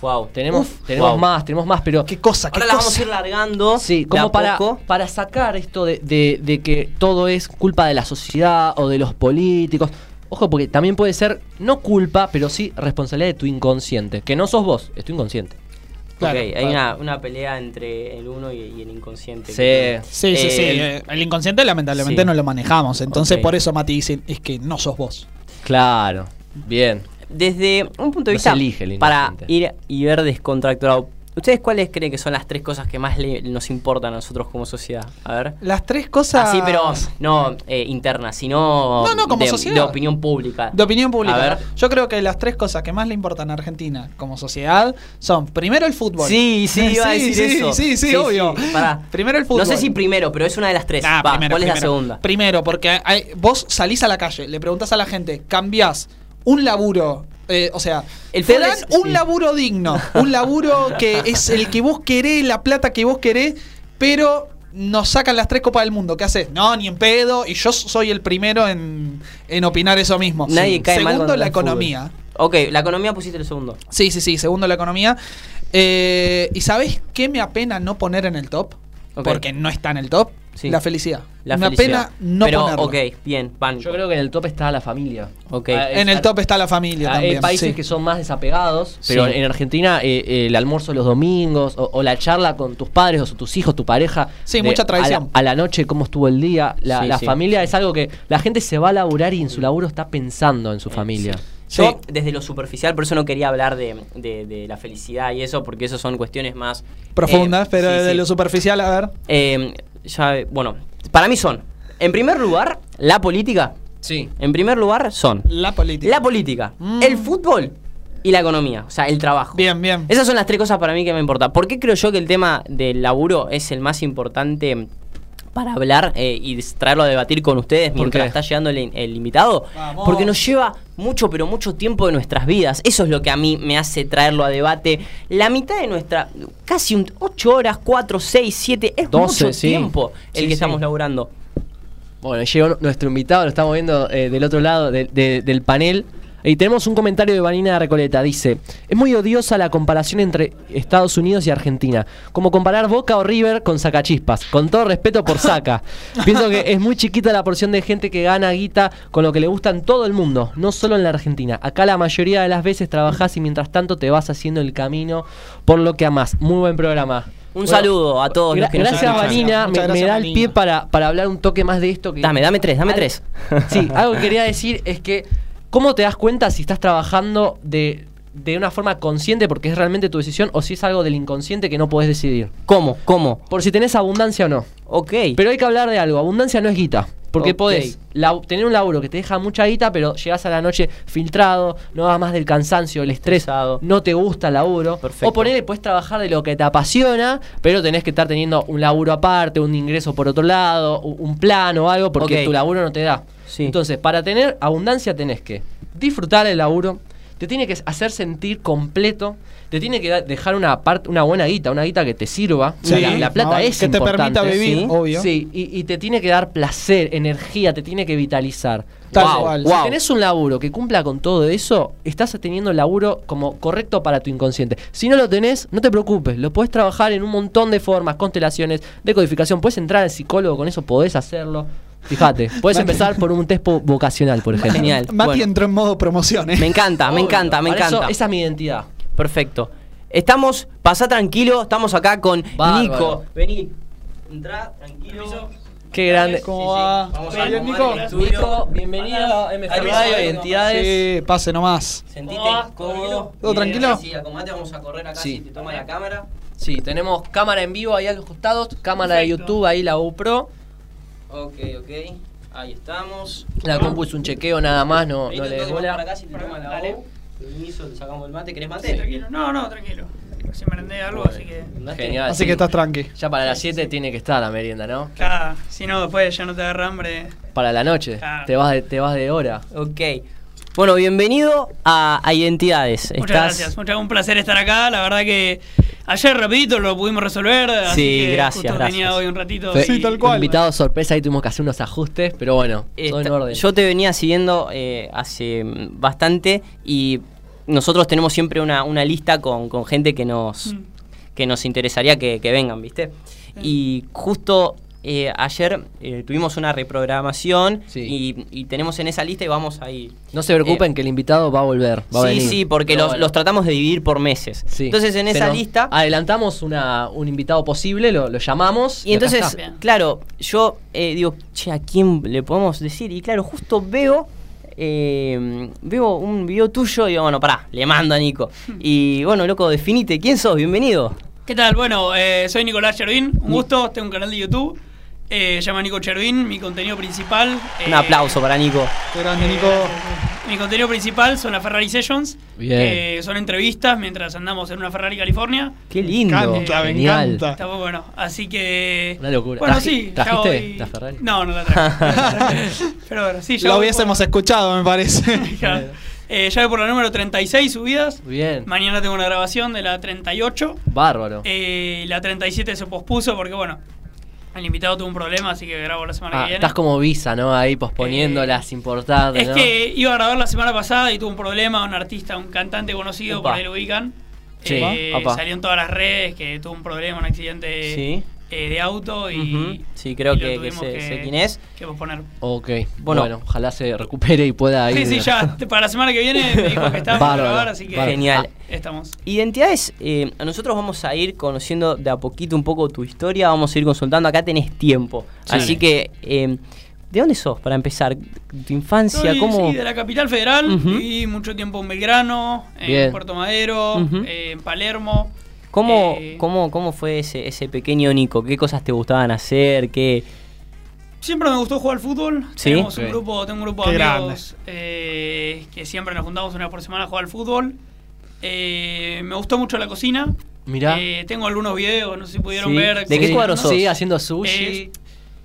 wow. Tenemos, Uf, tenemos wow. más, tenemos más, pero Qué cosa, qué Ahora la vamos cosa. a ir largando. Sí, de como para, poco. para sacar esto de, de- de que todo es culpa de la sociedad o de los políticos. Ojo, porque también puede ser no culpa, pero sí responsabilidad de tu inconsciente. Que no sos vos, es tu inconsciente. Claro, ok, hay claro. una, una pelea entre el uno y, y el inconsciente. Sí. Sí, sí, Eh, sí. el- eh, El inconsciente lamentablemente Sí. no lo manejamos. Entonces por eso Mati dice, es que no sos vos. Claro. Bien. Desde un punto de No vista se elige el para ir y ver descontracturado, ¿ustedes cuáles creen que son las tres cosas que más le- nos importan a nosotros como sociedad? A ver. Las tres cosas... Así, pero no eh, internas, sino No, no, como de, sociedad. de opinión pública. De opinión pública. A ver. Yo creo que las tres cosas que más le importan a Argentina como sociedad son primero el fútbol. Sí, sí, [LAUGHS] iba a Sí, decir sí, eso. Sí, sí, obvio. pará. Primero el fútbol. No sé si primero, pero es una de las tres. Ah, Va, primero, ¿Cuál es la segunda? Primero, porque hay- vos salís a la calle, le preguntás a la gente, cambiás un laburo. Eh, o sea, El te dan es- un sí. laburo digno, [LAUGHS] un laburo que es el que vos querés, la plata que vos querés, pero nos sacan las tres copas del mundo. ¿Qué haces? No, ni en pedo, y yo soy el primero en, en opinar eso mismo. Nadie Sí. cae Segundo, la economía. Ok, la economía pusiste el segundo. Sí, sí, sí, segundo la economía. Eh, ¿Y sabés qué me apena no poner en el top? Porque no está en el top. Sí. La felicidad. La felicidad. apena no Pero, ponerlo. ok, bien, van. Yo creo que en el top está la familia. Ok. Ah, En es- el top está la familia Ah, también. Hay países sí. que son más desapegados, pero Sí. en Argentina eh, eh, el almuerzo los domingos o, o la charla con tus padres o tus hijos, tu pareja. Sí, mucha tradición. A la, a la noche, cómo estuvo el día. La, Sí, la sí. familia es algo que la gente se va a laburar y en su laburo está pensando en su familia. Yo, Sí. desde lo superficial, por eso no quería hablar de, de- de la felicidad y eso, porque eso son cuestiones más Profundas, eh, pero sí, de sí. lo superficial, a ver. Eh, ya, bueno, para mí son, en primer lugar, la política. Sí. En primer lugar, son La política. la política, Mm. el fútbol y la economía, o sea, el trabajo. Bien, bien. Esas son las tres cosas para mí que me importan. ¿Por qué creo yo que el tema del laburo es el más importante para hablar eh, y traerlo a debatir con ustedes ¿Por mientras está llegando el, el invitado? Vamos. Porque nos lleva mucho, pero mucho tiempo de nuestras vidas. Eso es lo que a mí me hace traerlo a debate. La mitad de nuestra, casi un, 8 horas, 4, 6, 7, es 12, mucho sí. tiempo el Sí, que sí. estamos laburando. Bueno, llegó nuestro invitado, lo estamos viendo eh, del otro lado de- de- del panel. Y tenemos un comentario de Vanina de Recoleta. Dice: Es muy odiosa la comparación entre Estados Unidos y Argentina. Como comparar Boca o River con Sacachispas. Con todo respeto por Saca. [LAUGHS] Pienso que es muy chiquita la porción de gente que gana guita con lo que le gusta en todo el mundo, no solo en la Argentina. Acá la mayoría de las veces trabajás y mientras tanto te vas haciendo el camino por lo que amás. Muy buen programa. Un saludo a todos los que Gracias. Vanina. Me, me da el pie para, para hablar un toque más de esto. Que Dame, dame tres, dame tres. Sí, algo que quería decir es que, ¿cómo te das cuenta si estás trabajando de, de una forma consciente porque es realmente tu decisión o si es algo del inconsciente que no podés decidir? ¿Cómo? ¿Cómo? Por si tenés abundancia o no. Ok. Pero hay que hablar de algo. Abundancia no es guita. Porque Ok. podés tener un laburo que te deja mucha guita, pero llegás a la noche filtrado, no vas más del cansancio, el estrés, Estresado. no te gusta el laburo. Perfecto. O ponele, puedes trabajar de lo que te apasiona, pero tenés que estar teniendo un laburo aparte, un ingreso por otro lado, un plan o algo, porque tu laburo no te da. Sí. Entonces, para tener abundancia tenés que disfrutar el laburo, te tiene que hacer sentir completo, te tiene que dejar una parte, una buena guita, una guita que te sirva. Sí, la, la plata no, es que te permita vivir, ¿sí? obvio. Sí, y, y te tiene que dar placer, energía, te tiene que vitalizar. Tal Wow. Si tenés un laburo que cumpla con todo eso, estás teniendo el laburo como correcto para tu inconsciente. Si no lo tenés, no te preocupes, lo podés trabajar en un montón de formas, constelaciones, decodificación, puedes entrar al psicólogo, con eso podés hacerlo. Fíjate, puedes empezar por un test vocacional, por ejemplo. Genial. Mati Bueno. entró en modo promoción, ¿eh? Me encanta, me Obvio, encanta, me para eso, encanta. esa es mi identidad. Perfecto. Estamos, pasá tranquilo, estamos acá con Bárbaro. Nico. Vení, entrá, tranquilo. Qué grande. ¿Cómo va? Vamos ¿Todo a acomodar Nico? Nico, bienvenido a MG Radio, Identidades. Sí, pase nomás. Sentite ¿Cómo va? cómodo. ¿Todo tranquilo? Sí, acomodate, vamos a correr acá Sí. si te toma la cámara. Sí, tenemos cámara en vivo ahí a los costados, cámara de YouTube ahí la GoPro. Ok, ok. Ahí estamos. La compu es un chequeo nada más, no, no le más para bola. acá si te toma la Dale. O. Permiso, le sacamos el mate. ¿Querés Sí, mate? tranquilo. No, no, tranquilo. Si merendé algo, así que. Genial. Así sí. que estás tranqui. Ya para las 7 tiene que estar la merienda, ¿no? Claro, si no, después ya no te agarra hambre. Para la noche. Claro. Te vas de, te vas de hora. Ok. Bueno, bienvenido a, a Identidades. Muchas Estás- gracias. Muchas, un placer estar acá. La verdad que ayer rapidito lo pudimos resolver. así Sí, que gracias, justo gracias. tenía hoy un ratito. Fue- y- Sí, tal cual. Invitado sorpresa, ahí tuvimos que hacer unos ajustes, pero bueno, todo en orden. Yo te venía siguiendo eh, hace mm, bastante y nosotros tenemos siempre una, una lista con, con gente que nos, Mm. que nos interesaría que, que vengan, ¿viste? Y justo eh, ayer eh, tuvimos una reprogramación Sí. y, y tenemos en esa lista y vamos ahí. No se preocupen que el invitado va a volver. Va a sí, venir. sí, porque No, los, bueno. los tratamos de dividir por meses. Sí. Entonces en Se esa lista... Adelantamos una, un invitado posible, lo, lo llamamos. Y entonces, claro, yo eh, digo, che, ¿a quién le podemos decir? Y claro, justo veo eh, veo un video tuyo y digo, bueno, pará, le mando a Nico. Y bueno, loco, definite, ¿quién sos? Bienvenido. ¿Qué tal? Bueno, eh, soy Nicolás Chervin, un gusto, tengo un canal de YouTube, eh, se llama Nico Chervin, mi contenido principal... Un eh, aplauso para Nico. Qué grande, Nico. Mi contenido principal son las Ferrari Sessions, Bien. que son entrevistas mientras andamos en una Ferrari California. Qué Me lindo. encanta, me Genial. encanta. Está muy bueno, así que... Una locura. Bueno, sí. ya ¿trajiste voy- la Ferrari? No, no la traje. [LAUGHS] Pero bueno, sí, ya Lo hubiésemos por- escuchado, me parece. [LAUGHS] ya. Eh, ya voy por la número 36 subidas. Bien. Mañana tengo una grabación de la 38. Bárbaro. Eh, la 37 se pospuso porque, bueno, el invitado tuvo un problema, así que grabo la semana Ah, que viene. estás como visa, ¿no? Ahí posponiéndolas Eh, importantes. Es ¿no? que iba a grabar la semana pasada y tuvo un problema, un artista, un cantante conocido, Opa. por ahí lo ubican. Sí, Eh, salió en todas las redes que tuvo un problema, un accidente Sí. Eh, de auto y. Sí, creo y que- que sé- sé quién es. Que posponer. Ok. Bueno. Bueno, ojalá se recupere y pueda ir. Sí, sí, ya. [LAUGHS] Para la semana que viene me dijo que estaba para grabar, así que. bárbaro. Genial. ah, estamos. Identidades, eh, nosotros vamos a ir conociendo de a poquito un poco tu historia, vamos a ir consultando, acá tenés tiempo. Sí. Así que, eh, ¿de dónde sos para empezar? ¿Tu infancia? Soy, ¿Cómo? sí, de la capital federal. Viví mucho tiempo en Belgrano, Bien. en Puerto Madero, eh, en Palermo. ¿Cómo, Eh, cómo, ¿Cómo fue ese, ese pequeño Nico? ¿Qué cosas te gustaban hacer? ¿Qué... Siempre me gustó jugar al fútbol. Sí. Tenemos un grupo, tengo un grupo Qué de amigos eh, que siempre nos juntamos una vez por semana a jugar al fútbol. Eh, me gustó mucho la cocina. Mirá. Eh, tengo algunos videos, no sé si pudieron Sí. ver. ¿De qué cuadro sos? Sí, haciendo sushi.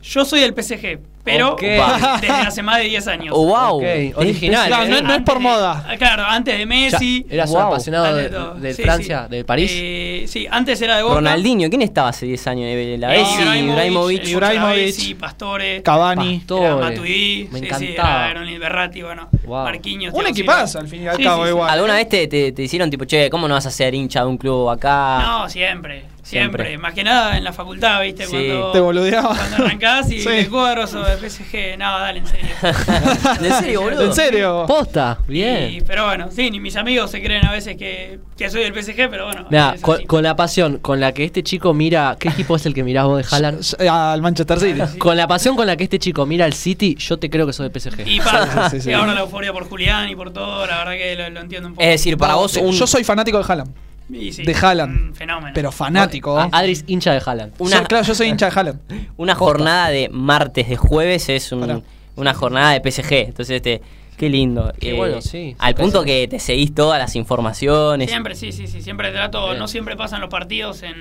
Yo soy del PSG, pero desde hace más de 10 años. Oh, wow. Original. Claro, no, eh. no es por Antes de- moda. ah, Claro, antes de Ya, Messi. ¿Eras un apasionado de, Sí, Francia, sí. de París? Eh, sí, antes era de Boca. Ronaldinho, ¿quién estaba hace 10 años? Eh, La Bessi, Ibrahimovic. Ibrahimovic. Pastore. Cavani. Pastore. Matuidi, Me sí, encantaba. Sí, era, Berratti, bueno, Wow. Marquinhos. Un equipazo, al fin y al Sí, cabo, igual. ¿Alguna vez te, te, te hicieron tipo, che, ¿cómo no vas a ser hincha de un club acá? No, siempre, Siempre. siempre. Más que nada en la facultad, ¿viste? Sí. Cuando, Te boludeaba. cuando arrancás y [LAUGHS] Sí. el cuadro o de PSG, no, dale, en serio. [LAUGHS] ¿En serio, boludo? ¿En serio? Posta, bien. Y- pero bueno, sí, ni mis amigos se creen a veces que, que soy del PSG, pero bueno. Es con, la pasión con la que este chico mira. ¿Qué equipo es el que mirás vos de Haaland? Al Manchester City. Sí. Con la pasión con la que este chico mira el City, yo te creo que soy de PSG. Y pasa, Sí, sí, sí. y ahora la euforia por Julián y por todo, la verdad que lo, lo entiendo un poco. Es decir, para vos un... Yo soy fanático de Haaland. Sí, de Haaland. fenómeno. Pero fanático. A- Adris hincha de Haaland. Una- claro, yo soy hincha de Haaland. [LAUGHS] una jornada de martes, de jueves es un- una jornada de PSG. Entonces, este, qué lindo. Eh, Qué bueno, sí, Al punto que te seguís todas las informaciones. Siempre, sí, sí, sí. Siempre trato. Bien. No siempre pasan los partidos en,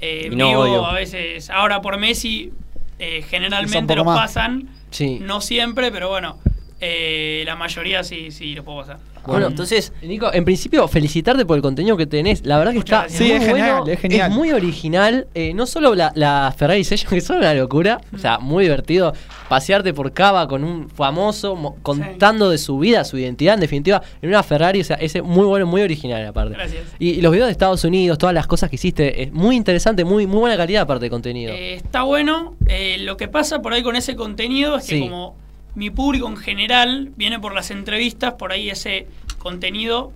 eh, no, vivo. obvio. A veces. Ahora por Messi, eh, generalmente los más. pasan. Sí. No siempre, pero bueno. Eh, la mayoría sí, sí los puedo pasar. Bueno, entonces, Nico, en principio, felicitarte por el contenido que tenés. La verdad que está gracias. muy Sí, es genial, bueno, es genial. muy original. Eh, no solo la, la Ferrari Session, [LAUGHS] que son una locura. O sea, muy divertido. Pasearte por Cava con un famoso, mo- contando de su vida, su identidad, en definitiva, en una Ferrari. O sea, es muy bueno, muy original, aparte. Gracias. Y, y los videos de Estados Unidos, todas las cosas que hiciste, es muy interesante, muy, muy buena calidad, aparte de contenido. Eh, está bueno. Eh, lo que pasa por ahí con ese contenido es que Sí. como mi público en general viene por las entrevistas, por ahí ese contenido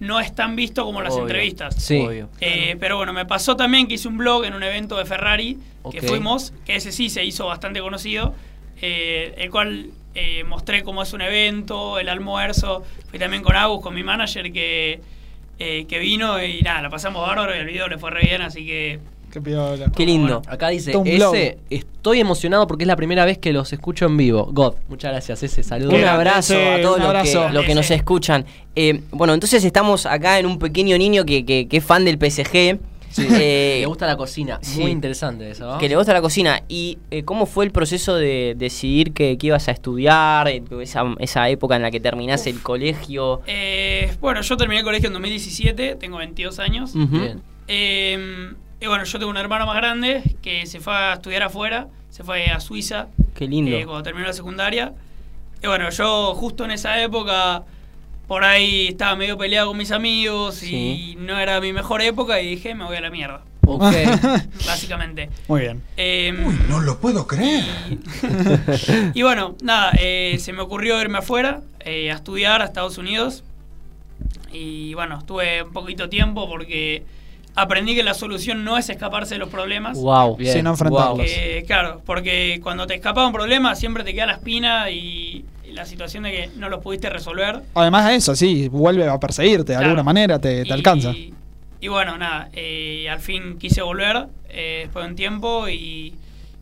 no es tan visto como las Obvio. entrevistas. Sí. obvio. Eh, pero bueno, me pasó también que hice un blog en un evento de Ferrari que fuimos, que ese sí se hizo bastante conocido, eh, el cual eh, mostré cómo es un evento, el almuerzo. Fui también con Agus, con mi manager, que, eh, que vino y nada, la pasamos bárbaro y el video le fue re bien, así que Qué piola. qué lindo. Acá dice, ese, estoy emocionado porque es la primera vez que los escucho en vivo. God, muchas gracias, ese saludo. Un abrazo a todos los que, los que nos Sí. escuchan. Eh, bueno, entonces estamos acá en un pequeño niño que, que- que es fan del PSG. Eh, Le gusta la cocina, sí. muy interesante eso, ¿no? que le gusta la cocina. ¿Y eh, cómo fue el proceso de decidir que, que ibas a estudiar? Esa, esa época en la que terminás el colegio. Eh, bueno, yo terminé el colegio en 2017, tengo 22 años. Bien. Y bueno, yo tengo un hermano más grande que se fue a estudiar afuera, se fue a Suiza Qué lindo. eh, cuando terminó la secundaria. Y bueno, yo justo en esa época por ahí estaba medio peleado con mis amigos Sí. y no era mi mejor época y dije, me voy a la mierda. Ok. [LAUGHS] básicamente. Muy bien. Eh, No lo puedo creer. [LAUGHS] y bueno, nada, eh, se me ocurrió irme afuera eh, a estudiar a Estados Unidos. Y bueno, estuve un poquito tiempo porque aprendí que la solución no es escaparse de los problemas. Wow. Bien. Sin no enfrentarlos. Eh, claro, porque cuando te escapas de un problema siempre te queda la espina y, la situación de que no los pudiste resolver. Además de eso, sí, vuelve a perseguirte de alguna manera, te, te Y- alcanza. Y bueno, nada, eh, al fin quise volver eh, después de un tiempo y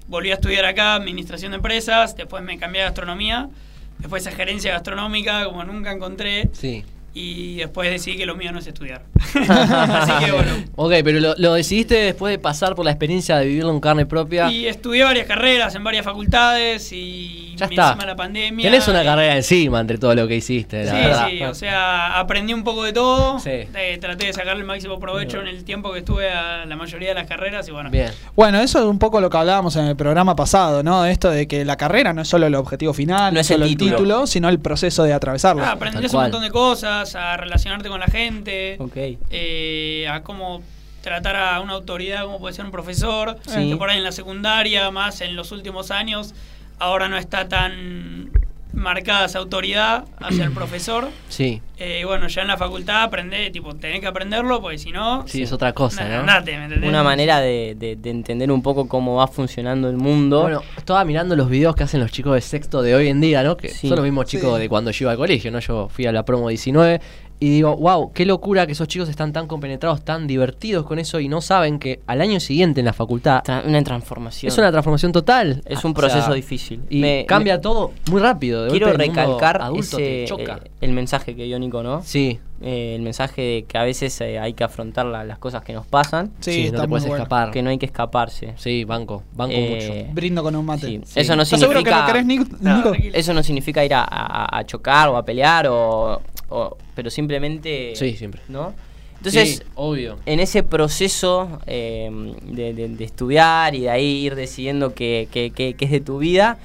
volví a estudiar acá administración de empresas, después me cambié a gastronomía, después a gerencia gastronómica, como nunca encontré, Sí. Y después decidí que lo mío no es estudiar. [LAUGHS] Así que bueno. Ok, pero lo, lo decidiste después de pasar por la experiencia de vivirlo en carne propia. Y estudié varias carreras en varias facultades y Ya está. encima la pandemia. Tenés una y- carrera encima entre todo lo que hiciste, la Sí, verdad. sí, o sea, aprendí un poco de todo. Sí. eh, traté de sacarle el máximo provecho en el tiempo que estuve a la mayoría de las carreras y bueno. Bien. Bueno, eso es un poco lo que hablábamos en el programa pasado, ¿no? Esto de que la carrera no es solo el objetivo final, No es solo el el título. título, sino el proceso de atravesarlo. Ah, aprendés Tal un montón de cosas, a relacionarte con la gente, Ok. eh, a cómo tratar a una autoridad como puede ser un profesor, Sí. que por ahí en la secundaria, más en los últimos años, ahora no está tan marcada esa autoridad hacia el profesor. Sí. Eh, bueno, ya en la facultad aprendés, tipo, tenés que aprenderlo, porque si no... Sí, es otra cosa, ¿no? andate, ¿me entendés? Una manera de, de- de entender un poco cómo va funcionando el mundo. Bueno, estaba mirando los videos que hacen los chicos de sexto de hoy en día, ¿no? Que Sí. son los mismos chicos Sí. de cuando yo iba al colegio, ¿no? Yo fui a la promo 19 y digo, wow, qué locura que esos chicos están tan compenetrados, tan divertidos con eso y no saben que al año siguiente en la facultad una transformación. es una transformación total. Es un O proceso sea, difícil. Y Me- cambia todo muy rápido. de Quiero el recalcar ese, choca. eh, el mensaje que dio Nico, ¿no? sí, Eh, el mensaje de que a veces eh, hay que afrontar la- las cosas que nos pasan, Sí, sí, no está te muy puedes bueno. escapar. que no hay que escaparse. Sí, banco, banco Eh, mucho. Brindo con un mate. Sí. Sí. Eso no ¿Estás seguro que significa lo querés, Nico? No, Nico? tranquilo. eso no significa ir a, a- a chocar o a pelear o, o- pero simplemente Sí, siempre. ¿no? Entonces, Sí, obvio. en ese proceso eh, de, de- de estudiar y de ahí ir decidiendo qué, qué- qué- qué es de tu vida,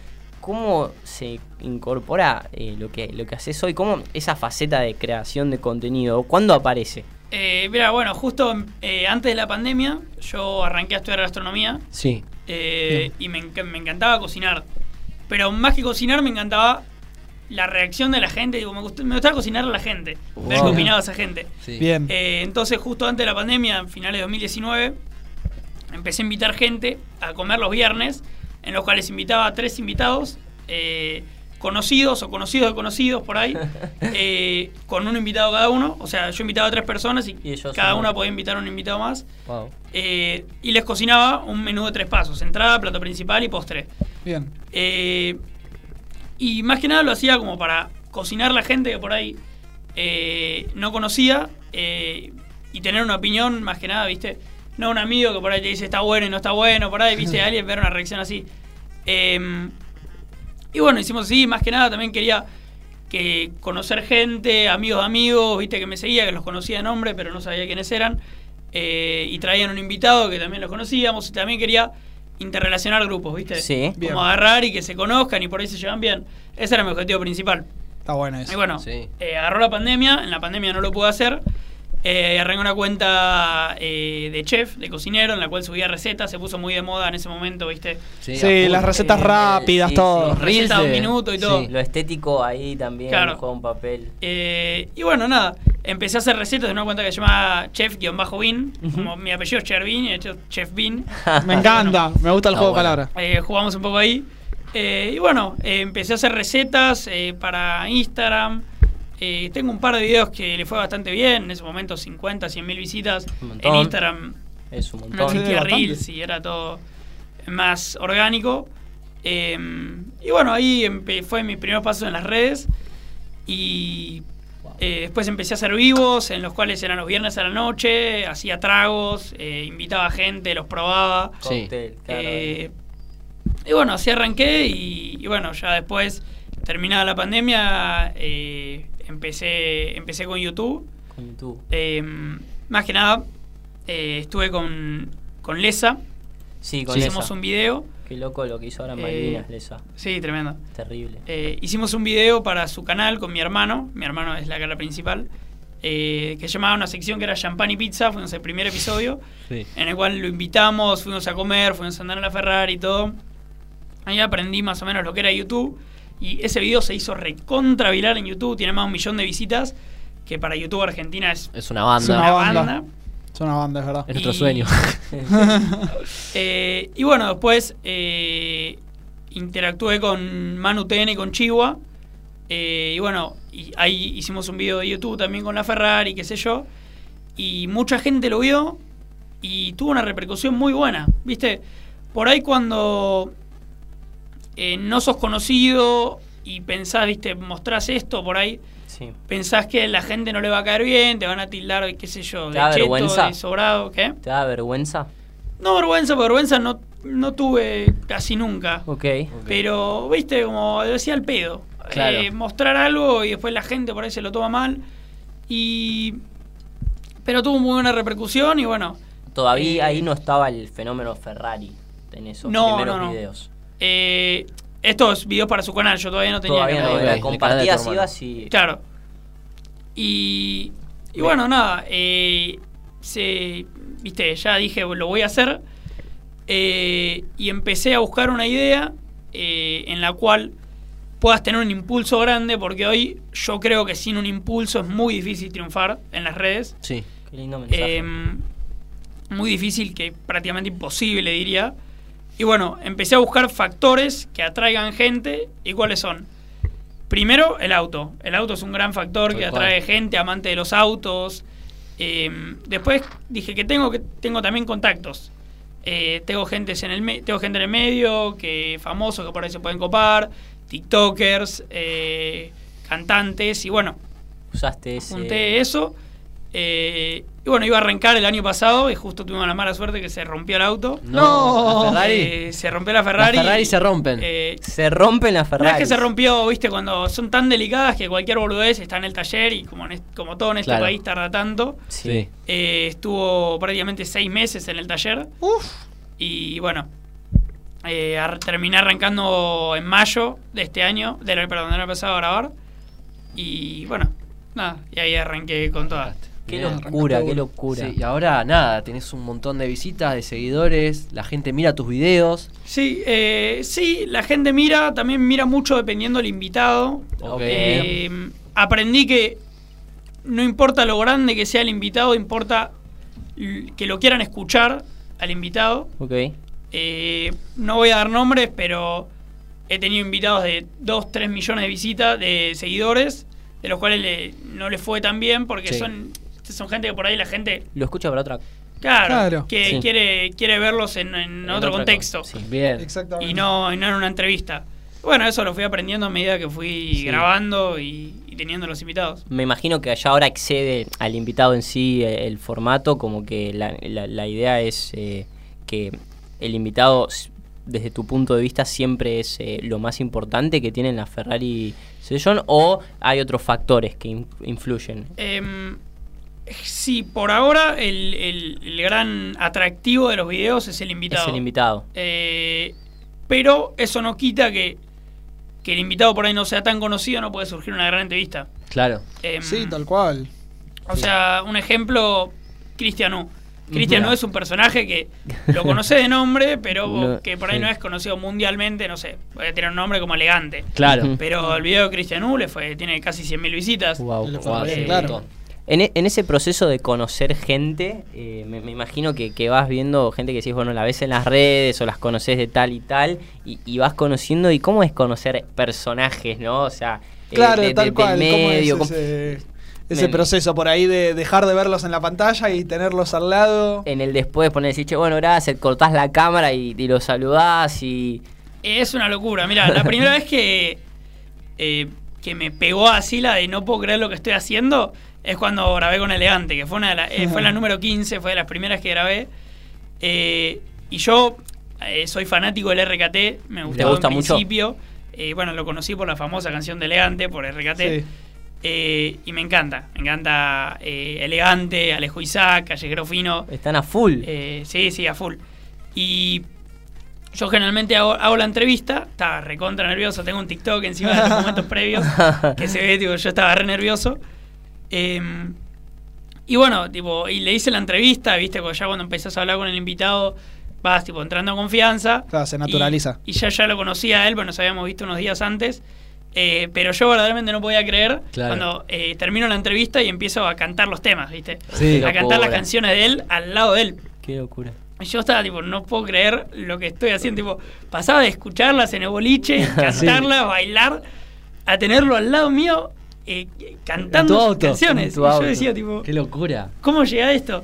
¿cómo se incorpora eh, lo, que, lo que haces hoy? ¿Cómo esa faceta de creación de contenido? ¿Cuándo aparece? Eh, mira, bueno, justo eh, antes de la pandemia yo arranqué a estudiar gastronomía Sí. eh, y me, enc- me encantaba cocinar. Pero más que cocinar me encantaba la reacción de la gente. Digo, me, gust- me gustaba cocinar a la gente, ver qué Wow. opinaba esa gente. sí. Bien. Eh, entonces, justo antes de la pandemia, en finales de 2019, empecé a invitar gente a comer los viernes, en los cuales invitaba a tres invitados, eh, conocidos o conocidos de conocidos por ahí, [LAUGHS] eh, con un invitado cada uno. O sea, yo invitaba a tres personas y, Y ellos cada una podía invitar a un invitado más. Wow. Eh, y les cocinaba un menú de tres pasos, entrada, plato principal y postre. Bien. Eh, y más que nada lo hacía como para cocinar la gente que por ahí eh, no conocía eh, y tener una opinión, más que nada, ¿viste? No un amigo que por ahí te dice está bueno y no está bueno, por ahí, ¿viste? [LAUGHS] Alguien ver una reacción así. Eh, y bueno, hicimos así, más que nada también quería que conocer gente, amigos de amigos, ¿viste? Que me seguía, que los conocía de nombre, pero no sabía quiénes eran. Eh, y traían un invitado que también los conocíamos y también quería interrelacionar grupos, ¿viste? Sí. Bien. Como agarrar y que se conozcan y por ahí se llevan bien. Ese era mi objetivo principal. Está bueno eso. Y bueno, Sí. eh, agarró la pandemia, en la pandemia no lo pude hacer. Eh, arranqué una cuenta eh, de chef, de cocinero, en la cual subía recetas, se puso muy de moda en ese momento, ¿viste? Sí, las recetas Eh, rápidas, sí, todo. Recetas de un de- minuto y todo. sí. Lo estético ahí también Claro. juega un papel. Eh, y bueno, nada, empecé a hacer recetas de una cuenta que se llama Chef-Bean, como mi apellido es Chervin y de hecho Chef Bean. [LAUGHS] Me encanta, me gusta el Está juego de bueno. palabras. Eh, jugamos un poco ahí. Eh, y bueno, eh, empecé a hacer recetas eh, para Instagram. Eh, tengo un par de videos que le fue bastante bien. En ese momento 50, 100 mil visitas. Un montón. En Instagram Es un no montón. Sí, existía. Reels y era todo más orgánico. Eh, y bueno, ahí fue mi primer paso en las redes. Y eh, después empecé a hacer vivos, en los cuales eran los viernes a la noche, hacía tragos, eh, invitaba gente, los probaba. Sí. Eh, y bueno, así arranqué y, y bueno, ya después, terminada la pandemia, eh, empecé, empecé con YouTube. Con YouTube. Eh, más que nada, eh, estuve con, con Lesa, Sí, con hicimos un video. Qué loco lo que hizo ahora en Eh, Malvinas, Lesa. Sí, tremendo. Terrible. Eh, hicimos un video para su canal con mi hermano, mi hermano es la cara principal, eh, que llamaba una sección que era Champán y Pizza, fuimos el primer episodio, Sí. en el cual lo invitamos, fuimos a comer, fuimos a andar en la Ferrari y todo. Ahí aprendí más o menos lo que era YouTube. Y ese video se hizo recontra viral en YouTube, tiene más de un millón de visitas, que para YouTube Argentina es Es una banda. Es una banda. banda. Es una banda, es verdad. Es nuestro Y- sueño. [LAUGHS] Eh, y bueno, después eh, interactué con Manu TN y con Chihuahua. Eh, y bueno, y ahí hicimos un video de YouTube también con la Ferrari, qué sé yo. Y mucha gente lo vio y tuvo una repercusión muy buena. ¿Viste? Por ahí cuando eh, no sos conocido y pensás, ¿viste? Mostrás esto por ahí. Sí. Pensás que la gente no le va a caer bien, te van a tildar, qué sé yo, ¿Te de da cheto, vergüenza? de sobrado, ¿qué? ¿Te da vergüenza? No, vergüenza, vergüenza no, no tuve casi nunca. Ok. Pero, viste, como decía el pedo. Claro. Eh, mostrar algo y después la gente por ahí se lo toma mal. Y. Pero tuvo muy buena repercusión y bueno. Todavía Eh, ahí no estaba el fenómeno Ferrari en esos No, primeros no, no. videos. Eh, estos videos para su canal, yo todavía no tenía Todavía no, el compartías, ibas y... Claro. Y, y bueno, nada, eh, se, viste, ya dije, lo voy a hacer. eh, y empecé a buscar una idea eh, en la cual puedas tener un impulso grande, porque hoy yo creo que sin un impulso es muy difícil triunfar en las redes. Sí. Qué lindo mensaje. Em, muy difícil, que prácticamente imposible, diría. Y bueno, empecé a buscar factores que atraigan gente. ¿Y cuáles son? Primero, el auto. El auto es un gran factor Tal que cual. atrae gente, amante de los autos. Em, después dije que tengo, que tengo también contactos. Eh, tengo, gentes en el me- tengo gente en el medio, que famosos que por ahí se pueden copar, TikTokers, eh, cantantes, y bueno, Usaste ese... junté eso. Eh, y bueno, iba a arrancar el año pasado y justo tuvimos la mala suerte que se rompió el auto. No, la Ferrari. Eh, se rompió la Ferrari. Las Ferrari se rompen. Eh, Se rompen las no Ferrari. es que se rompió, viste, cuando son tan delicadas que cualquier boludez está en el taller y como, en est- como todo en este Claro. país tarda tanto. Sí. eh, estuvo prácticamente seis meses en el taller. Y bueno, eh, terminé arrancando en mayo de este año, del, perdón, del año pasado a grabar. Y bueno, nada, y ahí arranqué con todas. Qué Bien. locura, qué locura. Sí, y ahora nada, tenés un montón de visitas, de seguidores, la gente mira tus videos. Sí, eh, sí, la gente mira, también mira mucho dependiendo del invitado. Ok. Eh, aprendí que no importa lo grande que sea el invitado, importa que lo quieran escuchar al invitado. Ok. Eh, no voy a dar nombres, pero he tenido invitados de 2, 3 millones de visitas, de seguidores, de los cuales le- no les fue tan bien porque Sí. son, son gente que por ahí la gente, Lo escucha para otra... claro, Claro. que Sí. quiere, quiere verlos en, en en otro contexto. sí. Bien. Exactamente. Y no, y no en una entrevista. Bueno, eso lo fui aprendiendo a medida que fui Sí. grabando y, y teniendo los invitados. Me imagino que allá ahora excede al invitado en sí eh, el formato, como que la, la- la idea es eh, que el invitado, desde tu punto de vista, siempre es eh, lo más importante que tiene la Ferrari Session, o hay otros factores que in- influyen. Em, sí, por ahora el, el- el gran atractivo de los videos es el invitado. Es el invitado. Eh, pero eso no quita que, que el invitado por ahí no sea tan conocido, no puede surgir una gran entrevista. Claro. Em, Sí, tal cual. O sea, un ejemplo, Cristian U. Cristian U Ujú. es un personaje que lo conoce de nombre, pero [LAUGHS] No, que por ahí sí. no es conocido mundialmente, no sé, puede tener un nombre como elegante. Claro. Pero el video de Cristian U le fue, tiene casi 100.000 visitas. Wow. Sí, claro. En, e- en ese proceso de conocer gente, eh, me, me imagino que, que vas viendo gente que decís, bueno, la ves en las redes o las conoces de tal y tal, y, y vas conociendo, y cómo es conocer personajes, ¿no? O sea, eh, Claro, de- de- tal del cual. ¿Cómo es medio, cómo- ese, proceso por ahí de dejar de verlos en la pantalla y tenerlos al lado? en el después poner decir, che, bueno, gracias, cortás la cámara y, y lo saludás y... Es una locura. Mira, la primera [LAUGHS] vez que, eh, que me pegó así la de no puedo creer lo que estoy haciendo es cuando grabé con Elegante, que fue, una de la- eh, fue la número 15, fue de las primeras que grabé. Eh, y yo eh, soy fanático del RKT, me gustó gusta en mucho? principio. Eh, bueno, lo conocí por la famosa canción de Elegante, por RKT. Sí. Eh, y me encanta, me encanta eh, Elegante, Alejo Isaac, Callejero Fino. Están a full. Eh, sí, sí, a full. Y yo generalmente hago, hago la entrevista, estaba recontra nervioso, tengo un TikTok encima de los [LAUGHS] momentos previos que se ve, digo, yo estaba re nervioso. Eh, y bueno, tipo, y le hice la entrevista, viste, Cuando ya cuando empezás a hablar con el invitado, vas tipo entrando en confianza. Claro, se naturaliza. Y, y ya, ya lo conocía a él, pues nos habíamos visto unos días antes. Eh, pero yo verdaderamente no podía creer Claro. cuando eh, termino la entrevista y empiezo a cantar los temas, ¿viste? Sí. a cantar las canciones de él al lado de él. Qué locura. Y Yo estaba tipo, no puedo creer lo que estoy haciendo. Tipo, pasaba de escucharlas en el boliche, [LAUGHS] cantarlas, bailar, a tenerlo al lado mío eh, cantando En tu sus auto, canciones. en Y yo decía, tipo, Qué locura. ¿cómo llega esto?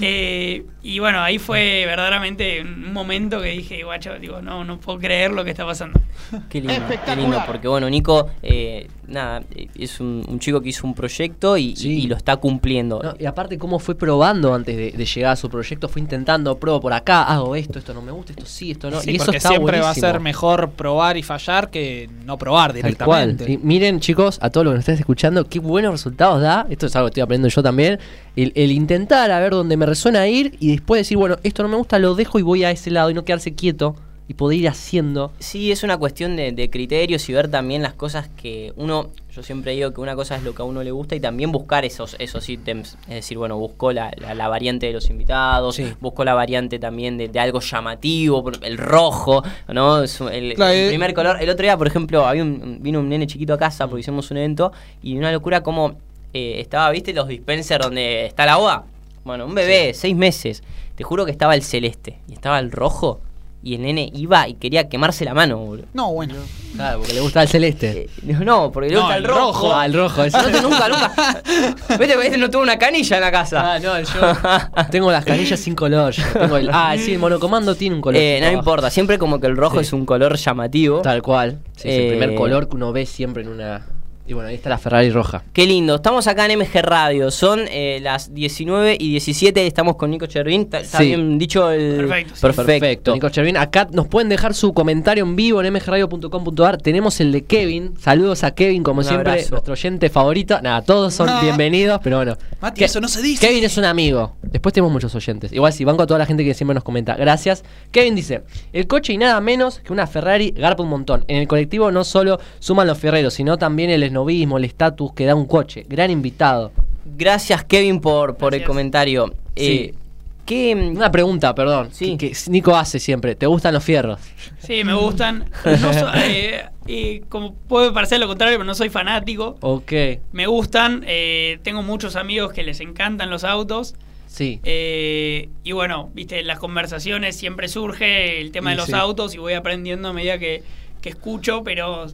Eh, y bueno, ahí fue verdaderamente un momento que dije, guacho, digo, no, no puedo creer lo que está pasando. Qué lindo, qué lindo, porque bueno, Nico, eh, nada, eh, es un, un chico que hizo un proyecto y, Sí. y lo está cumpliendo. No, y aparte, cómo fue probando antes de, de llegar a su proyecto, fue intentando, pruebo por acá, hago esto, esto no me gusta, esto sí, esto no. Sí, y eso porque está siempre va a ser mejor probar y fallar que no probar Tal cual. directamente. Y miren, chicos, a todos los que nos estén escuchando, qué buenos resultados da. Esto es algo que estoy aprendiendo yo también. El, el intentar a ver dónde me resuena ir y después decir, bueno, esto no me gusta, lo dejo y voy a ese lado y no quedarse quieto y poder ir haciendo. Sí, es una cuestión de, de criterios y ver también las cosas que uno, yo siempre digo que una cosa es lo que a uno le gusta y también buscar esos, esos ítems. Es decir, bueno, buscó la, la- la variante de los invitados, Sí. buscó la variante también de, de algo llamativo, por- el rojo, ¿no? El, Claro, el eh. primer color. El otro día, por ejemplo, había un, vino un nene chiquito a casa porque hicimos un evento y una locura como eh, estaba, ¿viste? Los dispensers donde está el agua. Bueno, un bebé, seis meses. Te juro que estaba el celeste y estaba el rojo. Y el nene iba y quería quemarse la mano, boludo. No, bueno. Claro, porque le gusta el celeste. Eh, no, porque le No, gusta el el rojo. rojo. Ah, el rojo, nunca, nunca. [LAUGHS] Vete, porque este no tuvo una canilla en la casa. Ah, no, yo tengo las canillas sin color. tengo el, ah, sí, el monocomando tiene un color. Eh, no importa, siempre como que el rojo Sí. es un color llamativo. Tal cual. Sí, es el Eh, primer color que uno ve siempre en una. Y bueno, ahí está la Ferrari roja. Qué lindo, estamos acá en MG Radio, son eh, las 19 y 17, estamos con Nico Chervin, ¿está Sí. bien dicho el... Perfecto, sí. Perfecto. Nico Chervin, acá nos pueden dejar su comentario en vivo en mgradio.com.ar. Tenemos el de Kevin. Saludos a Kevin, como Un siempre, abrazo. nuestro oyente favorito. Nada, todos son No. bienvenidos, pero bueno. Mati, Ke- eso no se dice. Kevin es un amigo. Después tenemos muchos oyentes. Igual si banco a toda la gente que siempre nos comenta. Gracias. Kevin dice: El coche y nada menos que una Ferrari garpa un montón. En el colectivo no solo suman los ferreros, sino también el esnovismo, el estatus que da un coche. Gran invitado. Gracias Kevin por, por el comentario. Eh, ¿Qué... Una pregunta, perdón. Sí. Que, que Nico hace siempre. ¿Te gustan los fierros? Sí, me gustan. No so- [LAUGHS] eh, eh, como puede parecer lo contrario, pero no soy fanático. Ok. Me gustan. eh, tengo muchos amigos que les encantan los autos. Sí. Eh, y bueno, viste, en las conversaciones siempre surge el tema Y de los sí. autos y voy aprendiendo a medida que, que escucho, pero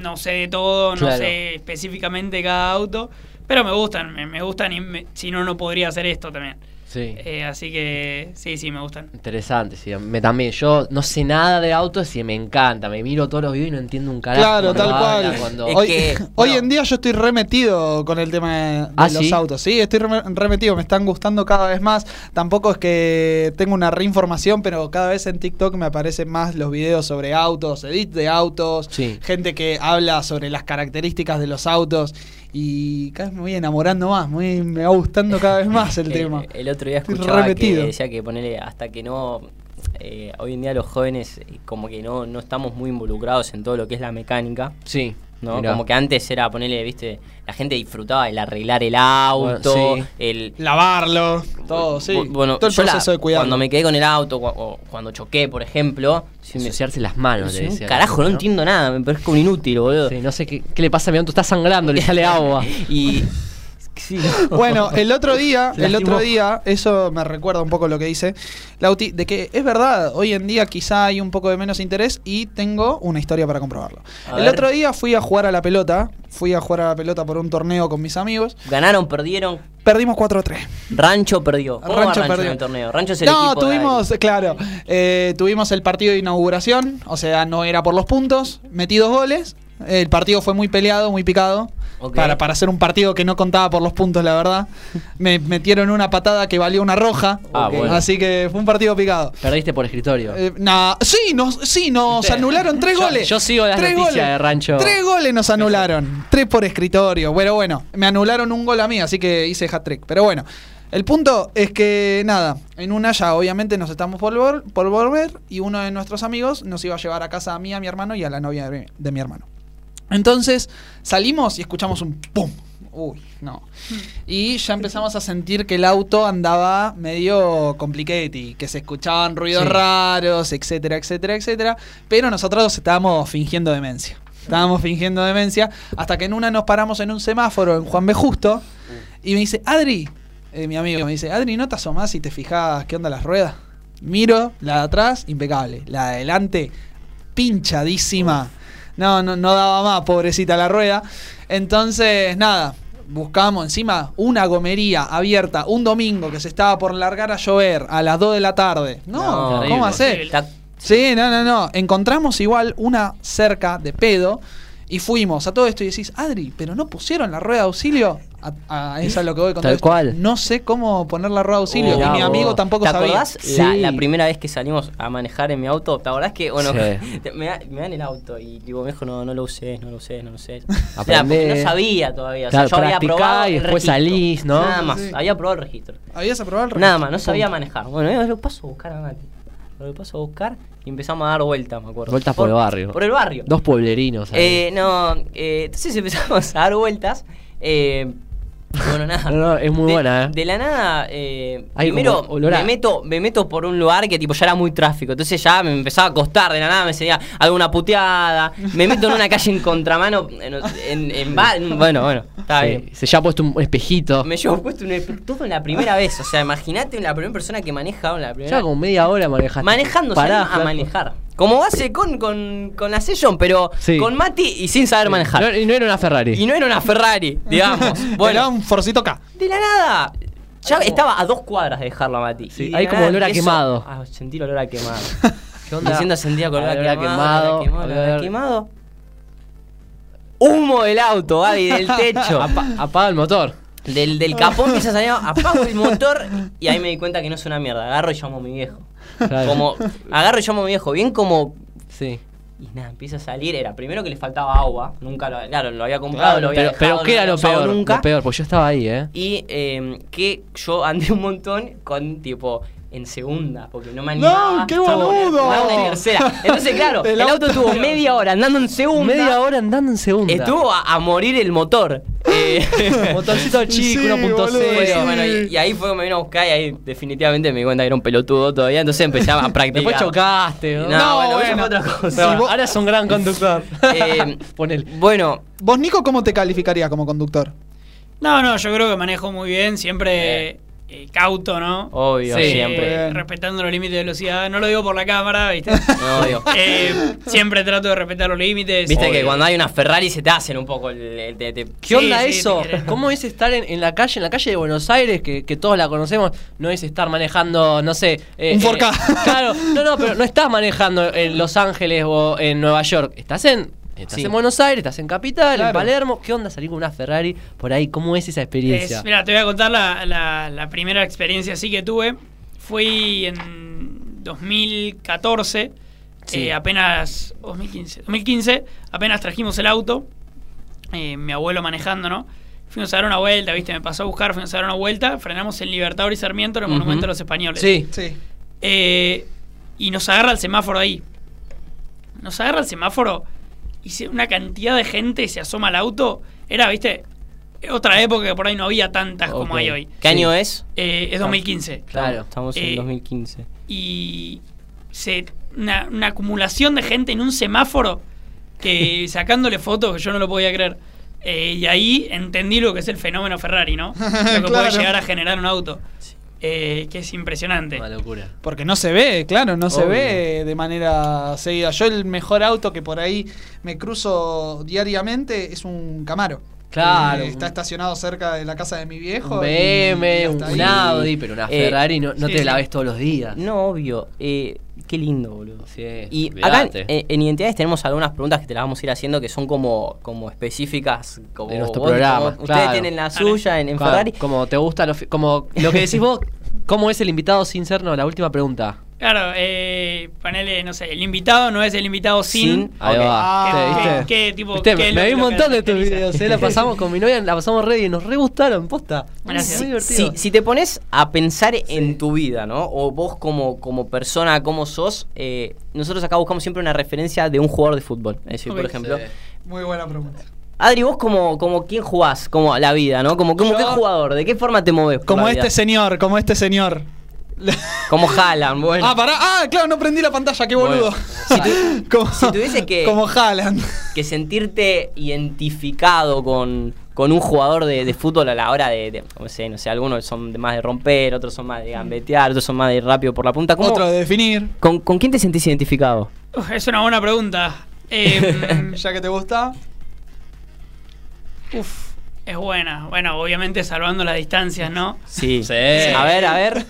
no sé de todo, no Claro. sé específicamente cada auto. Pero me gustan, me, me gustan y me- si no, no podría hacer esto también. Sí. Eh, así que sí, sí, me gustan. Interesante, sí. Me, también. Yo no sé nada de autos y me encanta. Me miro todos los videos y no entiendo un carajo. Claro, tal cual. cuando- Es Hoy, que, [LAUGHS] [LAUGHS] hoy en día yo estoy remetido con el tema de, de ¿Ah, los sí? autos. Sí, estoy reme- remetido, me están gustando cada vez más. Tampoco es que tengo una reinformación, pero cada vez en TikTok me aparecen más los videos sobre autos, edits de autos, Sí. gente que habla sobre las características de los autos. Y cada vez me voy enamorando más, muy, me va gustando cada vez más [LAUGHS] el tema. El otro día escuchaba que decía que ponerle hasta que no. eh, hoy en día los jóvenes, eh, como que no, no estamos muy involucrados en todo lo que es la mecánica. Sí. ¿No? mirá. Como que antes era ponerle, viste, la gente disfrutaba el arreglar el auto, Bueno, sí. el. Lavarlo, todo, sí. Bu- Bueno, todo el yo la- proceso de cuidado. Cuando me quedé con el auto, o cuando choqué, por ejemplo, si me- Ensuciarse las manos. Sí, le un decía. carajo, no entiendo nada, me parezco un inútil, boludo. Sí, no sé qué, qué le pasa a mi auto. Está sangrando, le sale [LAUGHS] agua. Y. sí, no. Bueno, el otro día, el otro día, eso me recuerda un poco lo que dice Lauti, de que es verdad, hoy en día quizá hay un poco de menos interés y tengo una historia para comprobarlo. A el ver. otro día fui a jugar a la pelota, fui a jugar a la pelota por un torneo con mis amigos, Ganaron, perdieron. perdimos 4-3. Rancho perdió. ¿Cómo Rancho Rancho, perdió. en el torneo? Rancho es el No, equipo de tuvimos, claro, eh, tuvimos el partido de inauguración, o sea, no era por los puntos, metí dos goles, el partido fue muy peleado, muy picado. Para, para hacer un partido que no contaba por los puntos, la verdad. Me metieron una patada que valió una roja. Ah, bueno. Así que fue un partido picado. Perdiste por escritorio. Eh, nah, sí, nos, sí, nos anularon tres Yo- goles. yo sigo las Tres noticias goles. de Rancho. Tres goles nos anularon. tres por escritorio. Bueno, bueno, me anularon un gol a mí, así que hice hat-trick. Pero bueno, el punto es que, nada, en una ya obviamente nos estamos por, vol- por volver y uno de nuestros amigos nos iba a llevar a casa a mí, a mi hermano y a la novia de mi, de mi hermano. Entonces salimos y escuchamos un pum. Uy, no. Y ya empezamos a sentir que el auto andaba medio complicated, que se escuchaban ruidos Sí. raros, etcétera, etcétera, etcétera. Pero nosotros estábamos fingiendo demencia. Estábamos fingiendo demencia hasta que en una nos paramos en un semáforo en Juan B. Justo y me dice, Adri, eh, mi amigo me dice, Adri, ¿no te asomás y te fijas qué onda las ruedas? Miro, la de atrás, impecable. La de adelante, pinchadísima. No, no, no daba más, pobrecita la rueda. Entonces, nada, buscamos encima una gomería abierta un domingo que se estaba por largar a llover a las 2 de la tarde. No, No, ¿cómo hacer? Sí, no, no, no. Encontramos igual una cerca de pedo y fuimos a todo esto y decís, Adri, pero no pusieron la rueda de auxilio. A, a eso es lo que voy con Tal esto. cual. No sé cómo poner la rueda de auxilio. Oh, y mi amigo vos. tampoco ¿Te sabía. acordás la, Sí. la primera vez que salimos a manejar en mi auto? ¿Te acordás que, bueno, Sí. te- [LAUGHS] me, da- me dan el auto y digo, me dijo, no, no lo usé, no lo usé, no lo usé. Aprendé. Era porque no sabía todavía. O sea, Claro, yo había probado y el después registro. salís, ¿no? Nada más, Sí. había probado el registro. ¿Habías aprobado el registro? Nada más, no sabía Punto. manejar. Bueno, yo lo paso a buscar a Mati. Lo paso a buscar y empamos a dar vueltas, me acuerdo. Vueltas por el barrio. Por el barrio. Dos pueblerinos. ahí. Eh, no, eh, entonces [LAUGHS] empezamos a dar vueltas. Eh, bueno, nada. No, no, es muy De- buena, ¿eh? De la nada, eh, Hay primero me meto, me meto por un lugar que tipo ya era muy tráfico. Entonces ya me empezaba a costar, de la nada me seguía alguna puteada. Me meto en una calle en contramano. En, en- en bueno, bueno, está Sí, bien. Se ya ha puesto un espejito. Me llevo puesto un espe- todo en la primera vez. O sea, imagínate la primera persona que maneja la primera Ya como media hora manejando. manejando Pará, a manejar. Como hace con, con, con la Session, pero Sí. con Mati y sin saber manejar. No, y no era una Ferrari. Y no era una Ferrari, [LAUGHS] digamos. Era Bueno, un Forcito K. de la nada. Ya estaba a dos cuadras de dejarlo a Mati. Sí, la como olor a quemado. A sentir olor a quemado. [LAUGHS] ¿Qué onda? Diciendo sentía olor a Olor a quemado. quemado, olor a quemado, olor a olor- quemado. Humo del auto, Gaby, del techo. [LAUGHS] Apa- apaga el motor. Del, del capón empieza a salir, apago el motor y ahí me di cuenta que no es una mierda. Agarro y llamo a mi viejo. Claro. Como, agarro y llamo a mi viejo, bien como Sí. Y nada, empieza a salir, era primero que le faltaba agua, nunca lo, claro, lo había comprado, Claro, lo había Pero, dejado, pero no ¿qué era lo peor? nunca. Lo peor, pues yo estaba ahí, ¿eh? Y eh, que yo andé un montón con tipo en segunda, porque no me ¡No, animaba. qué Estaba boludo! en en tercera. Entonces, claro, [LAUGHS] El el, auto auto- tuvo media hora andando en segunda. Media hora andando en segunda. Estuvo a, a morir el motor. [LAUGHS] Motorcito chico, Sí, 1.0. boludo, Bueno, sí. bueno, y, y ahí fue que me vino a buscar y ahí definitivamente me di cuenta que era un pelotudo todavía, entonces empecé a practicar. Después chocaste, ¿no? No, No, bueno, eso bueno. fue otra cosa. Vos- ahora es un gran conductor. [LAUGHS] Eh, [LAUGHS] Ponele. Bueno, ¿Vos, Nico, cómo te calificarías como conductor? No, no, yo creo que manejo muy bien, siempre eh, cauto, ¿no? obvio, Sí. siempre. Eh, respetando los límites de velocidad. No lo digo por la cámara, ¿viste? No, obvio. [LAUGHS] Eh, siempre trato de respetar los límites. Viste que Eh, cuando hay una Ferrari se te hacen un poco el. el- te- te- ¿Qué Sí, onda sí, eso? ¿Cómo es estar en, en la calle, en la calle de Buenos Aires, que, que todos la conocemos? No es estar manejando, no sé. eh, Un eh, 4K. claro, no, no, pero no estás manejando en Los Ángeles o en Nueva York. Estás en. Estás Sí. en Buenos Aires, estás en Capital, en. Palermo. ¿Qué onda salir con una Ferrari por ahí? ¿Cómo es esa experiencia? Es- mira, te voy a contar la, la- la primera experiencia así que tuve. Fui en 2014, Sí. eh, apenas. 2015. 2015, apenas trajimos el auto. eh, mi abuelo manejando, ¿no? Fuimos a dar una vuelta, ¿viste? Me pasó a buscar, fuimos a dar una vuelta. Frenamos en Libertador y Sarmiento, en el Ujú. Monumento a los Españoles. Sí. Sí. Eh, y nos agarra el semáforo ahí. Nos agarra el semáforo y se- una cantidad de gente se asoma al auto. Era, viste, otra época que por ahí no había tantas como hay hoy. ¿Qué Sí. año es? Eh, es 2015. Claro. Estamos en Eh, 2015. Y se, una, una acumulación de gente en un semáforo que [LAUGHS] sacándole fotos que yo no lo podía creer. Eh, y ahí entendí lo que es el fenómeno Ferrari, ¿no? [LAUGHS] Lo que puede llegar a generar un auto. Eh, que es impresionante. Una locura. Porque no se ve, claro, no se ve de manera seguida. Yo el mejor auto que por ahí me cruzo diariamente es un Camaro. Claro. Eh, está estacionado cerca de la casa de mi viejo. Un BM, y un. Audi, pero una Eh, Ferrari no, no sí, te la ves todos los días. No, obvio. Eh, qué lindo, boludo. Sí, Y acá olvidate. en Identidades tenemos algunas preguntas que te las vamos a ir haciendo que son como, como específicas. Como De nuestro vos- programa, como claro. Ustedes tienen la Dale. suya en, en Claro, Ferrari. Como te gusta, lo, como lo que decís vos, [LAUGHS] ¿cómo es el invitado sin ser? No, la última pregunta. Claro, eh, ponele, no sé, el invitado no es el invitado sin. Sin- Ahí va. Ah, ¿Viste? ¿Qué- qué tipo- ¿Viste? qué Me, vi un montón de tus videos, ¿eh? La [LAUGHS] pasamos con mi novia, la pasamos re y nos re gustaron, posta. Gracias. Muy Si, divertido. si te pones a pensar en tu vida, ¿no? O vos como, como persona, como sos, eh, nosotros acá buscamos siempre una referencia de un jugador de fútbol. Es decir, por ejemplo, Sí. Muy buena pregunta. Adri, vos como, como quién jugás, como la vida, ¿no? Como, como Yo- qué jugador, ¿de qué forma te moves? Como la este vida? señor, como este señor. [LAUGHS] Como Haaland, bueno. Ah, pará. Ah, claro, no prendí la pantalla, qué boludo. Bueno, si [LAUGHS] como, si tuviese que- Como Haaland. que sentirte identificado con, con un jugador de, de fútbol a la hora de, de- no sé, no sé, algunos son más de romper, otros son más de gambetear, otros son más de ir rápido por la punta. ¿Cómo- Otro de definir. ¿con, con quién te sentís identificado? Uf, es una buena pregunta. Eh, [LAUGHS] Ya que te gusta. uf, es buena. Bueno, obviamente salvando las distancias, ¿no? Sí. Sí. A ver, a ver.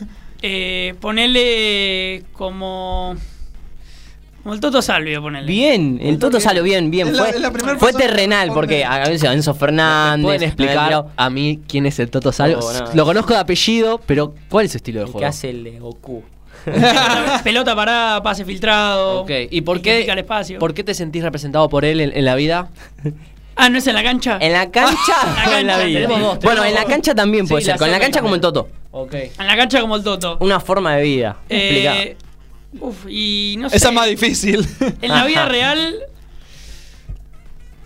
Eh, ponele como. Como el Toto Salvio, ponele. Bien, el Toto salió bien, bien. Es la- Fue, es la fue persona que terrenal, porque a veces Enzo Fernández. ¿Pueden explicar a mí quién es el Toto Salvio? Oh, no. Lo conozco de apellido, pero ¿cuál es su estilo de El juego? que hace el de Goku. [LAUGHS] Pelota, parada, pase filtrado. Ok, ¿y por que qué, pica el espacio. por qué te sentís representado por él en, en la vida? [LAUGHS] Ah, ¿no es en la cancha? En la cancha [LAUGHS] En la en la vida. tenemos dos, bueno, tenemos en la dos. cancha también puede Sí, ser. la Con la cancha como el también. Toto. Ok. En la cancha como el Toto. Una forma de vida. Eh, uf, y no sé. Esa es más difícil. En la vida [LAUGHS] real.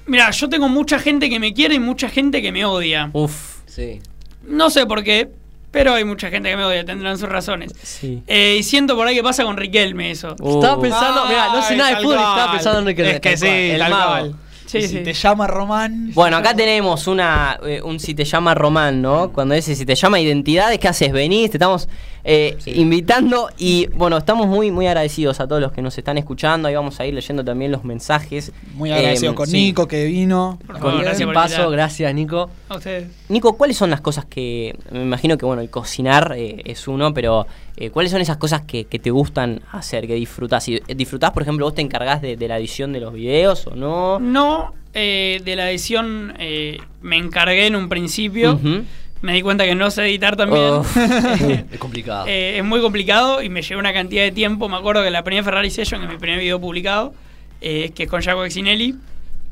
Mira, yo tengo mucha gente que me quiere y mucha gente que me odia. Uf. Sí. No sé por qué, pero hay mucha gente que me odia, tendrán sus razones. Sí. Eh, y siento por ahí que pasa con Riquelme eso. Estaba pensando, mira, no sé nada de fútbol estaba pensando en Enrique. Es que sí, el tal. Sí, Y sí. Si te llama Román. Bueno, acá tenemos una eh, un si te llama Román, ¿no? Cuando dice si te llama identidades, ¿qué haces? Venís, te estamos eh, invitando y bueno, estamos muy muy agradecidos a todos los que nos están escuchando. Ahí vamos a ir leyendo también los mensajes. Muy agradecido Eh, con sí. Nico que vino. Por Con- favor, gracias por paso, gracias Nico. A ustedes. Nico, ¿cuáles son las cosas que me imagino que bueno, el cocinar eh, es uno, pero eh, ¿cuáles son esas cosas que, que te gustan hacer, que disfrutás? Si disfrutás, por ejemplo, vos te encargás de, de la edición de los videos o no? No, eh, de la edición eh, me encargué en un principio. Ujú. Me di cuenta que no sé editar también. [LAUGHS] Uf. Es complicado. Eh, es muy complicado y me llevó una cantidad de tiempo. Me acuerdo que la primera Ferrari Session, que es mi primer video publicado, eh, que es con Jaco Exinelli,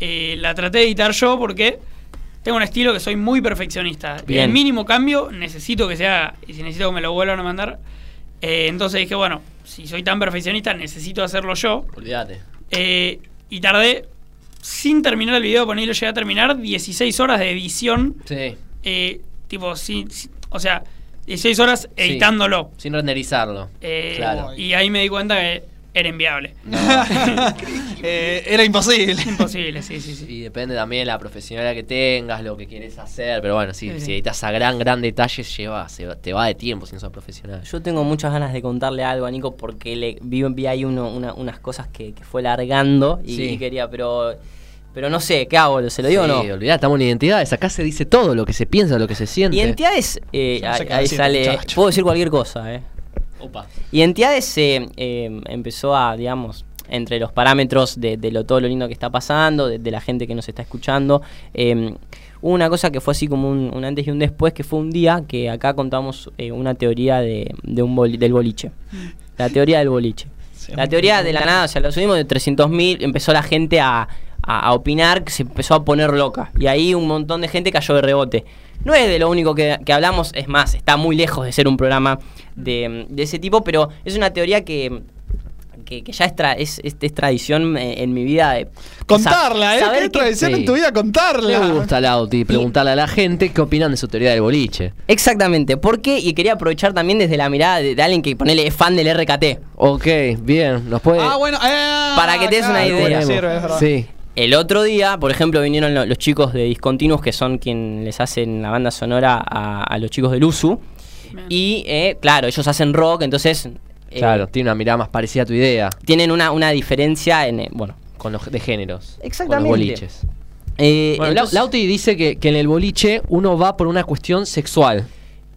eh, la traté de editar yo porque tengo un estilo que soy muy perfeccionista. Bien. El mínimo cambio necesito que sea, y si necesito que me lo vuelvan a mandar. eh, entonces dije, bueno, si soy tan perfeccionista, necesito hacerlo yo. Olvídate. Eh, y tardé, sin terminar el video, ponerlo llegué a terminar, 16 horas de edición. Sí. eh, tipo, sin, sin- o sea, 16 horas editándolo. Sin renderizarlo. Eh, Claro. Y ahí me di cuenta que era inviable. [LAUGHS] Eh, era imposible. Imposible, sí, sí, sí. Y depende también de la profesionalidad que tengas, lo que quieres hacer. Pero bueno, sí, si editas a gran, gran detalle, lleva, se va- te va de tiempo si no sos profesional. Yo tengo muchas ganas de contarle algo a Nico porque le vi, vi ahí uno, una- unas cosas que, que fue largando y, Sí. y quería, pero pero no sé, ¿qué hago? ¿Se lo digo sí, o no? olvidá, estamos en identidades. Acá se dice todo lo que se piensa, lo que se siente. Identidades, eh, No sé ahí, qué ahí decir, sale, muchacho. puedo decir cualquier cosa, ¿eh? Opa. Identidades eh, eh, empezó a, digamos, entre los parámetros de, de lo todo lo lindo que está pasando, de, de la gente que nos está escuchando. eh, hubo una cosa que fue así como un, un antes y un después, que fue un día que acá contamos eh, una teoría de, de un boli- del boliche. La teoría del boliche. La teoría de la nada, o sea, lo subimos de 300.000, empezó la gente a, a- a opinar, que se empezó a poner loca. Y ahí un montón de gente cayó de rebote. No es de lo único que, que hablamos, es más, está muy lejos de ser un programa de, de ese tipo, pero es una teoría que, que, que ya es, tra- es, es- es tradición eh, en mi vida. de Contarla, ¿eh? sa- que- tradición Sí. en tu vida contarla. gusta Lauti preguntarle a la gente qué opinan de su teoría del boliche. Exactamente, ¿por qué? Y quería aprovechar también desde la mirada de, de alguien que ponele es fan del RKT. Ok, bien, nos puede. Ah, bueno. eh, Para que te des una idea. sirve, es. Sí. El otro día, por ejemplo, vinieron lo- los chicos de Discontinuos, que son quienes les hacen la banda sonora a, a los chicos del USU. Bien. Y eh, claro, ellos hacen rock, entonces eh, Claro, tiene una mirada más parecida a tu idea. tienen una, una diferencia en. eh, bueno, Con los de géneros. Exactamente. Con los boliches. eh, Bueno, entonces- Lau- Lauti dice que, que en el boliche uno va por una cuestión sexual.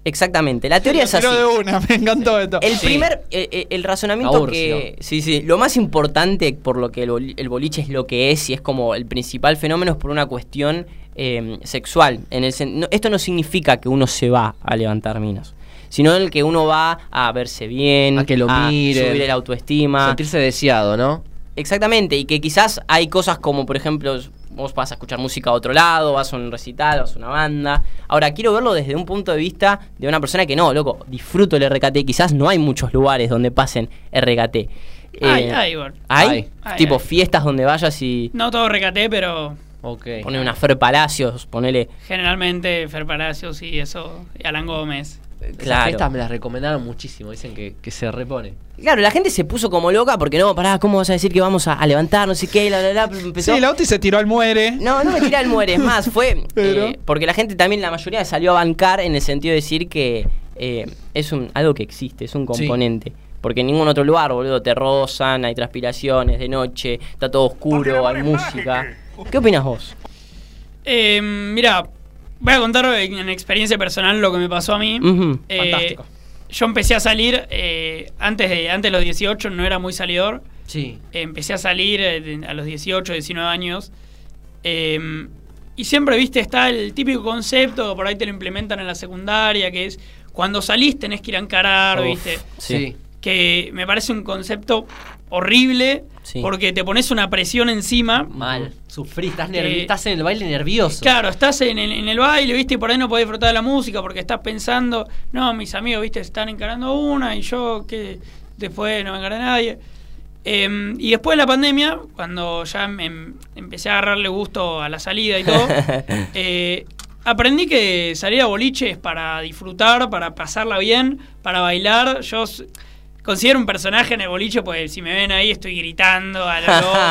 Exactamente. La teoría es así. De una, [LAUGHS] me encantó esto. El Sí. primer, eh, eh, el razonamiento que. Sí, sí. Lo más importante por lo que el, boli- el boliche es lo que es y es como el principal fenómeno es por una cuestión eh, sexual. En el sen- no- esto no significa que uno se va a levantar minas. Sino el que uno va a verse bien, A que lo miren. subir el autoestima. Sentirse deseado, ¿no? Exactamente, y que quizás hay cosas como, por ejemplo, vos vas a escuchar música a otro lado, vas a un recital, vas a una banda. Ahora, quiero verlo desde un punto de vista de una persona que no, loco, disfruto el RKT. Quizás no hay muchos lugares donde pasen RKT. Hay, Eh, hay, igual. ¿Hay? Hay. Hay, tipo hay. fiestas donde vayas y... No todo recaté, pero Ok. Pone una Fer Palacios, ponele. Generalmente Fer Palacios y eso, y Alan Gómez. Claro. fiestas me las recomendaron muchísimo. Dicen que, que se repone. Claro, la gente se puso como loca porque no, pará, ¿cómo vas a decir que vamos a, a levantar? No sé qué, la, la, la, empezó. Sí, Lauti se tiró al muere. No, no me tira el muere, es más, fue [LAUGHS] Pero- eh, porque la gente también, la mayoría salió a bancar en el sentido de decir que eh, es un algo que existe, es un Sí. componente. Porque en ningún otro lugar, boludo, te rozan, hay transpiraciones de noche, está todo oscuro, hay música. ¿Qué opinas vos? Eh, mira, voy a contar en, en experiencia personal lo que me pasó a mí. Eh, Fantástico. Yo empecé a salir eh, antes, de, antes de los 18, no era muy salidor. Sí. Eh, empecé a salir eh, a los 18, 19 años. Eh, y siempre, viste, está el típico concepto, por ahí te lo implementan en la secundaria, que es cuando salís tenés que ir a encarar, Uf, viste. Sí. Que me parece un concepto horrible, Sí. porque te pones una presión encima. Mal. Sufrí, estás, Que- nervi- estás en el baile nervioso. Claro, estás en el, en el baile, viste, y por ahí no podés disfrutar de la música porque estás pensando, no, mis amigos, viste, están encarando una y yo que después no me encaré nadie. Eh, y después de la pandemia, cuando ya me, em- empecé a agarrarle gusto a la salida y todo, [LAUGHS] eh, aprendí que salir a boliche es para disfrutar, para pasarla bien, para bailar. Yo considero un personaje en el boliche, pues si me ven ahí estoy gritando a lo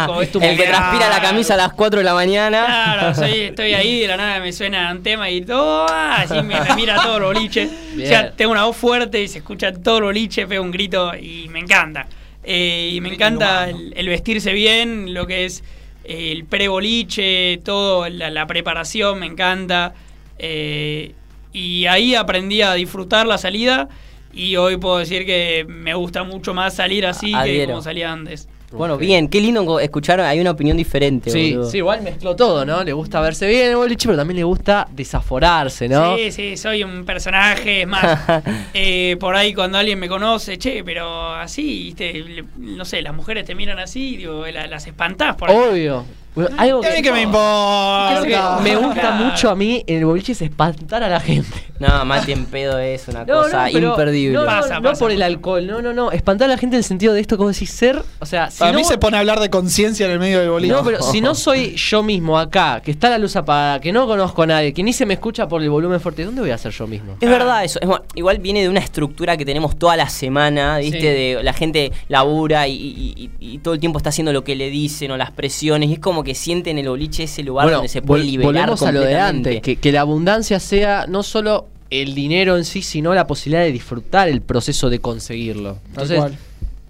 loco. [LAUGHS] el que transpira la camisa a las 4 de la mañana. Claro, soy- [LAUGHS] estoy ahí, de la nada me suena un tema y todo, ah, así me, me mira todo el boliche. O Bien. sea, tengo una voz fuerte y se escucha todo el boliche, pego un grito y me encanta. Eh, y me encanta el, el vestirse bien, lo que es eh, el pre-boliche, todo, la, la preparación, me encanta. Eh, y ahí aprendí a disfrutar la salida y hoy puedo decir que me gusta mucho más salir así que como salía antes. Bueno, bien, qué lindo escuchar, hay una opinión diferente. Sí, boludo. sí, igual mezcló todo, ¿no? Le gusta verse bien en el boliche, pero también le gusta desaforarse, ¿no? Sí, sí, soy un personaje, es más, [LAUGHS] eh, por ahí cuando alguien me conoce, che, pero así, ¿viste? Le- no sé, las mujeres te miran así, digo, la- las espantás por ahí. Obvio. Bueno, algo ¿Y a que me Creo que importa? me gusta mucho a mí en el boliche es espantar a la gente. No, Mati en pedo es una No, cosa no, imperdible. No, no, Pasa, no pasa, por el alcohol, no, no, no. Espantar a la gente en el sentido de esto, como decís, ser. O sea, si Para no, mí se pone a hablar de conciencia en el medio del boliche. No, pero si no soy yo mismo acá, que está la luz apagada, que no conozco a nadie, que ni se me escucha por el volumen fuerte, ¿dónde voy a ser yo mismo? Es verdad eso. Es igual viene de una estructura que tenemos toda la semana, ¿viste? Sí. De la gente labura y, y- y- y todo el tiempo está haciendo lo que le dicen o las presiones. Y es como que siente en el boliche ese lugar donde se puede vol- liberar volvemos a lo de antes, que, que la abundancia sea no solo el dinero en sí, sino la posibilidad de disfrutar el proceso de conseguirlo. Entonces.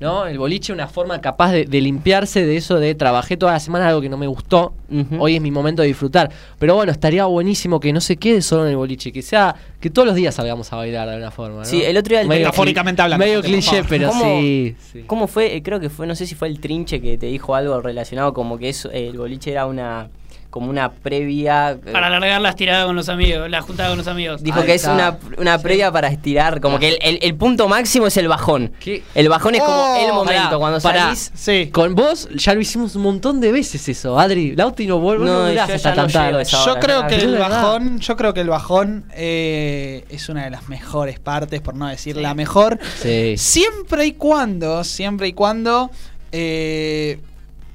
¿No? El boliche es una forma capaz de, de limpiarse de eso de trabajé toda la semana algo que no me gustó. Hoy es mi momento de disfrutar. Pero bueno, estaría buenísimo que no se quede solo en el boliche, que sea que todos los días salgamos a bailar de alguna forma. ¿no? Sí, el otro día el Metafóricamente hablando, Medio cliché, pero ¿Cómo- sí. sí. ¿Cómo fue? Eh, Creo que fue, no sé si fue el trinche que te dijo algo relacionado como que eso, el boliche era una como una previa. eh, Para alargar las tiradas con los amigos, la juntada con los amigos. Dijo Ahí que es una, una previa para estirar, como que el, el- el punto máximo es el bajón. ¿Qué? El bajón es como Oh, el momento, pará, cuando salís. Sí. Con vos ya lo hicimos un montón de veces eso, Adri. Lauti no vuelve, No, no, yo hasta ya no tan tarde. llego a esa Yo hora, creo que el bajón, yo creo que el bajón eh, es una de las mejores partes, por no decir la mejor. Sí. Siempre y cuando, siempre y cuando eh,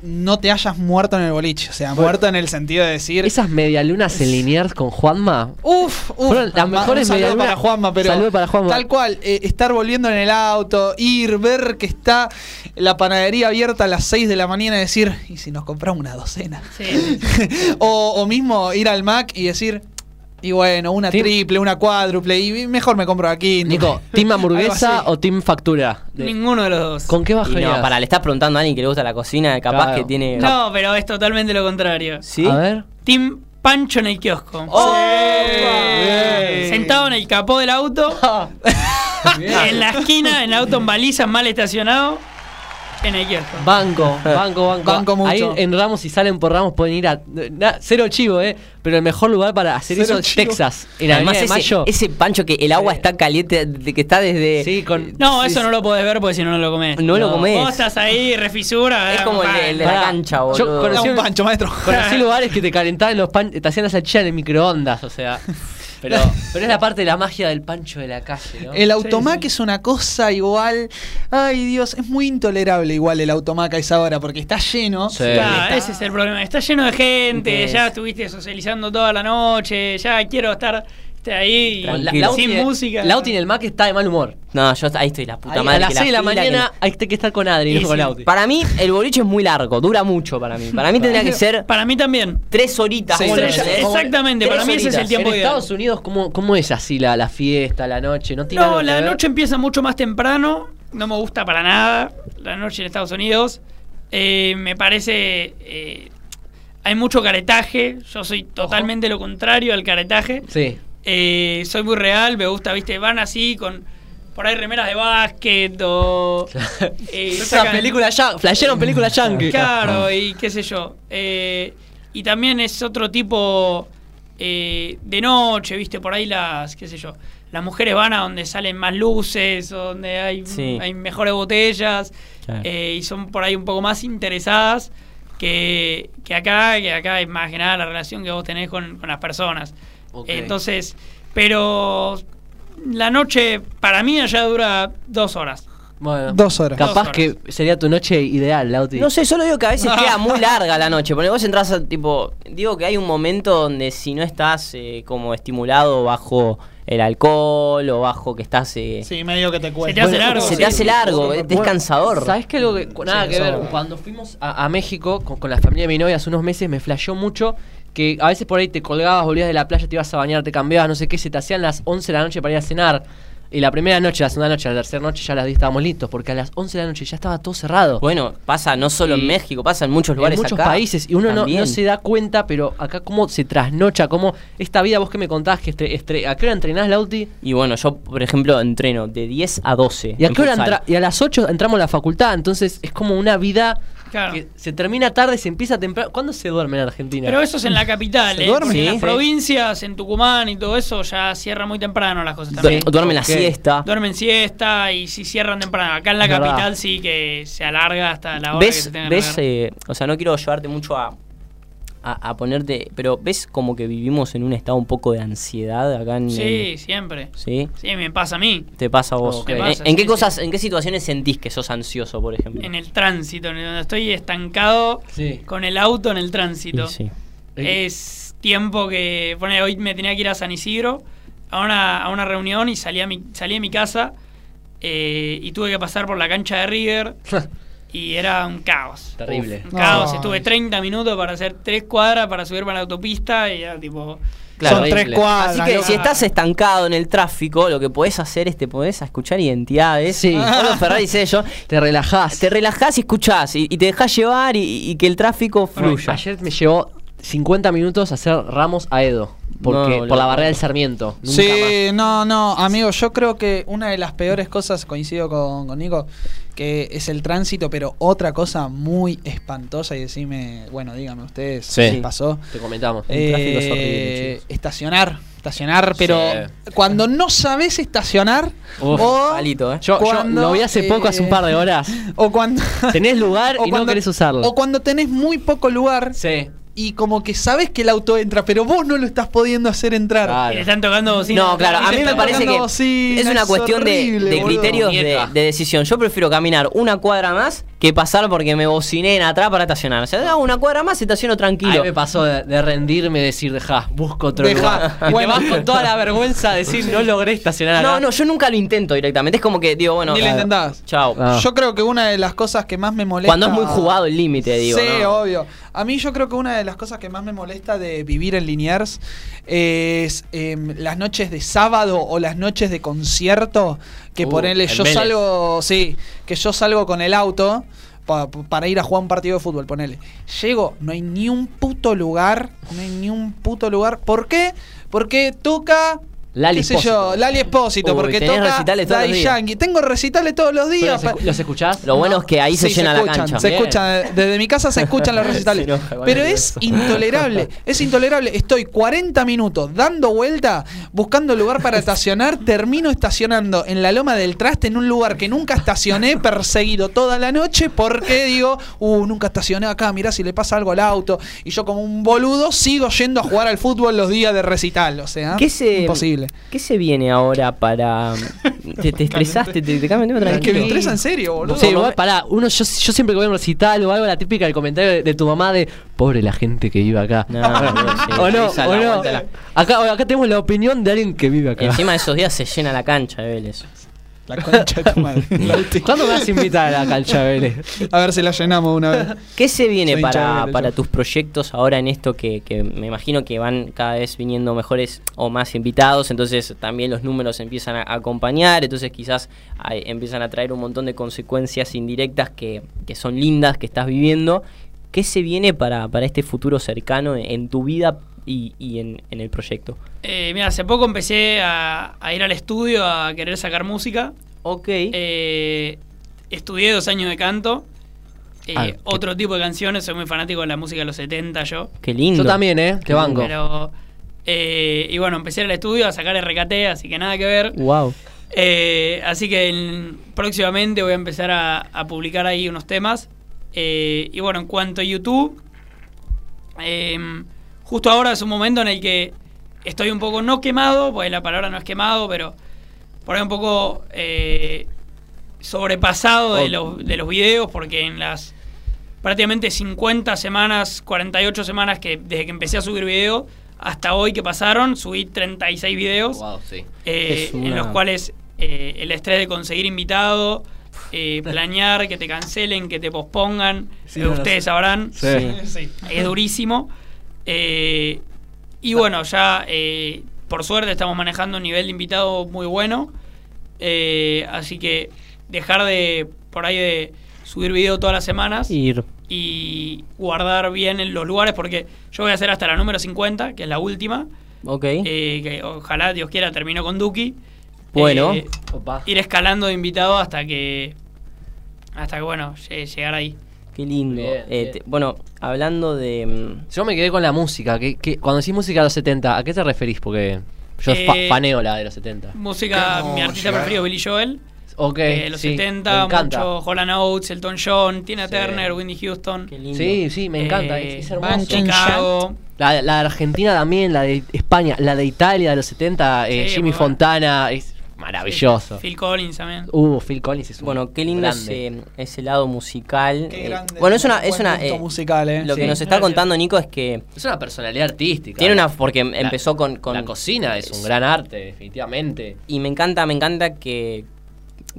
no te hayas muerto en el boliche. O sea, Bueno. muerto en el sentido de decir. Esas medialunas en Liniers con Juanma. Uf, uf. Fueron las mejores medialunas. para Juanma, pero. Saludo para Juanma. Tal cual, eh, estar volviendo en el auto, ir, ver que está la panadería abierta a las 6 de la mañana y decir, ¿y si nos compramos una docena? Sí. [LAUGHS] o, o mismo ir al Mac y decir, y bueno, una triple, una cuádruple, y mejor me compro aquí. Nico, ¿team [LAUGHS] hamburguesa o team factura? De- Ninguno de los dos. ¿Con qué bajarías? no, para, le estás preguntando a alguien que le gusta la cocina, capaz Claro. que tiene. No, pero es totalmente lo contrario. ¿Sí? A ver. Team Pancho en el kiosco. Bien. Sentado en el capó del auto, [LAUGHS] en la esquina, en el auto en balizas mal estacionado, en el kiosco. Banco, [LAUGHS] banco, banco. Banco mucho. Ahí en Ramos, si salen por Ramos, pueden ir a. na- cero chivo, ¿eh? Pero el mejor lugar para hacer Cero eso es chivo. Texas. En Además, Avenida de ese, Mayo. ese pancho que el agua Sí. está caliente, de que está desde. Sí, con. No, eso sí. no lo podés ver porque si no, no lo comés. No lo comés. Vos estás ahí, refisura. Es eh, como el de, el de la Pará, cancha, yo boludo. conocí un un- pancho, maestro. Conocí [LAUGHS] lugares que te calentaban los pan, te hacían la salchicha en el microondas, o sea. [LAUGHS] Pero, pero es la parte de la magia del pancho de la calle, ¿no? El automac sí. es una cosa igual. Ay, Dios, es muy intolerable igual el automac a esa hora porque está lleno. Sí. Claro, Está- ese es el problema. Está lleno de gente, ya estuviste socializando toda la noche, ya quiero estar ahí La- sin en- música. Lauti en el Mac está de mal humor. No, yo ahí estoy, la puta Ahí, madre. a las que 6 de la fila, que mañana hay que estar con Adri, Y no con. Lauti. Para mí, el boliche es muy largo, dura mucho para mí. Para mí tendría que ser Para mí también. tres horitas. Sí, exactamente, Tres para mí ese es el tiempo en ideal. Estados Unidos, ¿cómo, cómo es así la, la fiesta, la noche? ¿No tiene No, la noche empieza mucho más temprano. No me gusta para nada la noche en Estados Unidos. Eh, me parece. eh, hay mucho caretaje. Yo soy totalmente lo contrario al caretaje. Sí. Eh, soy muy real. Me gusta, viste, van así con. Por ahí remeras de básquet o. [LAUGHS] eh, una sacan- película ya, flashearon película yankee. Claro, y qué sé yo. Eh, y también es otro tipo eh, de noche, viste, por ahí las, qué sé yo, las mujeres van a donde salen más luces, o donde hay, Sí. hay mejores botellas, Claro. eh, y son por ahí un poco más interesadas que, que acá, que acá es más que nada la relación que vos tenés con, con las personas. Entonces, pero la noche para mí allá dura dos horas. Bueno, Dos horas. Dos capaz horas. que sería tu noche ideal, Lauti. No sé, solo digo que a veces queda muy [LAUGHS] larga la noche. Porque vos entras a, tipo. Digo que hay un momento donde si no estás eh, como estimulado bajo el alcohol o bajo que estás. eh, Sí, medio que te Se cuesta. te hace largo. se sí. te hace largo, es Bueno, cansador. ¿Sabes qué? Algo que nada Sí, que ver. Cuando fuimos a, a México con, con la familia de mi novia hace unos meses, me flasheó mucho que a veces por ahí te colgabas, volvías de la playa, te ibas a bañar, te cambiabas, no sé qué, se te hacían las 11 de la noche para ir a cenar. Y la primera noche, la segunda noche, la tercera noche ya las 10 estábamos listos, porque a las 11 de la noche ya estaba todo cerrado. Bueno, pasa no solo Y- en México, pasa en muchos lugares en muchos acá países y uno no, no se da cuenta, pero acá cómo se trasnocha, cómo esta vida, vos que me contabas que estre- estre- ¿a qué hora entrenás, Lauti? Y bueno, yo, por ejemplo, entreno de 10 a 12. ¿Y a qué hora entra? Y a las 8 entramos a la facultad, entonces es como una vida Claro. que se termina tarde, se empieza temprano. ¿Cuándo se duerme en Argentina? Pero eso es en la capital, ¿Se ¿eh? duerme? Porque en Sí. las provincias, en Tucumán y todo eso, ya cierra muy temprano las cosas Du- también. duermen la Ok. siesta. Duermen siesta y si cierran temprano. Acá en la capital sí que se alarga hasta la hora que ¿Ves? se tenga que ves eh, o sea, no quiero llevarte mucho a, a, a ponerte. Pero ¿ves como que vivimos en un estado un poco de ansiedad acá en. Sí, siempre. ¿Sí? Sí, me pasa a mí. Te pasa a vos. ¿En, Me pasa, en qué sí, cosas, sí. en qué situaciones sentís que sos ansioso, por ejemplo? En el tránsito, en donde estoy estancado Sí. con el auto en el tránsito. sí. Es tiempo que. Pone, hoy me tenía que ir a San Isidro a una, a una reunión y salí, a mi, salí de mi casa eh, y tuve que pasar por la cancha de River. [LAUGHS] Y era un caos. Terrible. Un caos. Estuve 30 minutos para hacer tres cuadras para subirme a la autopista y era tipo. Claro, Son tres cuadras. Así que si estás estancado en el tráfico, lo que podés hacer es te podés escuchar identidades. Sí. Pablo [LAUGHS] Ferrari dice yo. Te relajás. Te relajás y escuchás y, y te dejás llevar y, y que el tráfico fluya. Ayer me llevó 50 minutos hacer ramos a Edo. Porque, No, por la barrera del Sarmiento. Nunca Sí, no, no, amigo, yo creo que una de las peores cosas, coincido con, con Nico, que es el tránsito, pero otra cosa muy espantosa, y decime, bueno, dígame ustedes, Sí. ¿qué pasó? Te comentamos. El tráfico es Eh, horrible, estacionar, estacionar, pero Sí. cuando no sabes estacionar, Uf, o, Palito, ¿eh? Yo, lo vi hace poco, hace un par de eh, horas. [LAUGHS] o cuando, Tenés lugar [LAUGHS] o y no querés usarlo. o cuando tenés muy poco lugar Sí. Y como que sabes que el auto entra, pero vos no lo estás pudiendo hacer entrar. Claro. Y le están tocando bocina. No, claro, a mí me parece que bocina, es una es cuestión de, horrible, de boludo. criterios de, decisión. Yo prefiero caminar una cuadra más que pasar porque me bociné en atrás para estacionar. O sea, hago una cuadra más y estaciono A tranquilo. me pasó de, de rendirme y decir, dejá, busco otro Dejá. lugar. Y Bueno. te vas con toda la vergüenza de decir, no logré estacionar acá. No, no, yo nunca lo intento directamente. Es como que digo, bueno, Ni lo intentás. Chao. Ah. Yo creo que una de las cosas que más me molesta. Cuando es muy jugado el límite, digo. sí, ¿no? obvio. A mí yo creo que una de las cosas que más me molesta de vivir en Liniers es em, las noches de sábado o las noches de concierto que Uh, ponele, yo Vélez. salgo, sí, que yo salgo con el auto pa- para ir a jugar un partido de fútbol, ponele. Llego, no hay ni un puto lugar, no hay ni un puto lugar. ¿Por qué? Porque toca Lali Espósito. Lali Espósito, porque tenés toca recitales todos los días. Yankee. Tengo recitales todos los ¿Pero días. ¿Los, escu- los escuchás? Lo bueno es que ahí se Sí, llena la escuchan, cancha. Se Bien. escucha, desde mi casa se escuchan los [LAUGHS] recitales. Se enoja con Pero es intolerable, es intolerable. Estoy 40 minutos dando vuelta, buscando lugar para estacionar. [LAUGHS] Termino estacionando en la loma del traste, en un lugar que nunca estacioné, perseguido toda la noche, porque digo, uh, nunca estacioné acá, mirá si le pasa algo al auto. Y yo, como un boludo, sigo yendo a jugar al fútbol los días de recital. O sea, ¿Qué se, imposible. ¿Qué se viene ahora para. Te, te [LAUGHS] estresaste, te, te cambian de tema Es que me estresa en serio, boludo. Sí, igual, pará, uno, yo, yo siempre que voy a un recital o algo, la típica del comentario de, de tu mamá de pobre la gente que vive acá. No, no, sí, [LAUGHS] o no, o no. Acá, acá tenemos la opinión de alguien que vive acá. Encima de [LAUGHS] esos días se llena la cancha de Vélez. La concha de tu madre. [LAUGHS] ¿Cuándo me vas a invitar a la cancha, Vélez? A ver si la llenamos una vez. ¿Qué se viene Soy para, Vélez, para yo. tus proyectos ahora en esto que, que me imagino que van cada vez viniendo mejores o más invitados? Entonces también los números empiezan a acompañar, entonces quizás hay- empiezan a traer un montón de consecuencias indirectas que, que son lindas, que estás viviendo. ¿Qué se viene para, para este futuro cercano en, en tu vida y, y en, en el proyecto? Eh, mira, hace poco empecé a, a ir al estudio a querer sacar música. Ok. Eh, estudié dos años de canto. Eh, Ah, qué- otro tipo de canciones, soy muy fanático de la música de los 70 yo. Qué lindo. Yo también, ¿eh? Te banco. Pero, eh, y bueno, empecé al estudio a sacar RKT, así que nada que ver. Wow. Eh, así que en- próximamente voy a empezar a, a publicar ahí unos temas. Eh, y bueno, en cuanto a YouTube, eh, justo ahora es un momento en el que estoy un poco no quemado, porque la palabra no es quemado, pero por ahí un poco eh, sobrepasado de los, de los videos, porque en las prácticamente 50 semanas, 48 semanas que desde que empecé a subir video hasta hoy que pasaron, subí 36 videos Wow, sí. eh, en los cuales eh, el estrés de conseguir invitado, eh, [LAUGHS] planear, que te cancelen, que te pospongan, Sí, no lo ustedes sabrán, Sí. Sí. es durísimo. Eh, y bueno, ya eh, por suerte estamos manejando un nivel de invitado muy bueno. Eh, así que dejar de por ahí de subir video todas las semanas Ir. y guardar bien en los lugares porque yo voy a hacer hasta la número 50, que es la última. Ok. Eh, que ojalá Dios quiera termino con Duki. Bueno. Eh, Opa. ir escalando de invitado hasta que hasta que bueno lle- llegar ahí. Qué lindo. Bien, Eh, bien. te- bueno, hablando de. mm, Yo me quedé con la música. que que- cuando decís música de los 70, ¿a qué te referís? Porque yo fa- Eh, faneo la de los 70. Música, ¿Cómo mi artista preferido Billy Joel. Ok. Eh, los sí, 70, me encanta. mucho Holland Oates, Elton John, Tina Sí. Turner, Whitney Houston. Qué lindo. Sí, sí, me encanta. Eh, es, es hermoso. Chicago. La, la de Argentina también, la de España, la de Italia de los 70, eh, Sí, Jimmy bueno. Fontana, es maravilloso. Phil Collins también. Uh, Phil Collins es un Bueno, qué lindo ese, ese lado musical. Qué Eh, grande. bueno, es una. Es una eh, musical, eh. Lo que nos está Gracias. contando Nico es que Es una personalidad artística. tiene una. Porque La- empezó con. con La cocina es un gran arte, definitivamente. Y me encanta, me encanta que,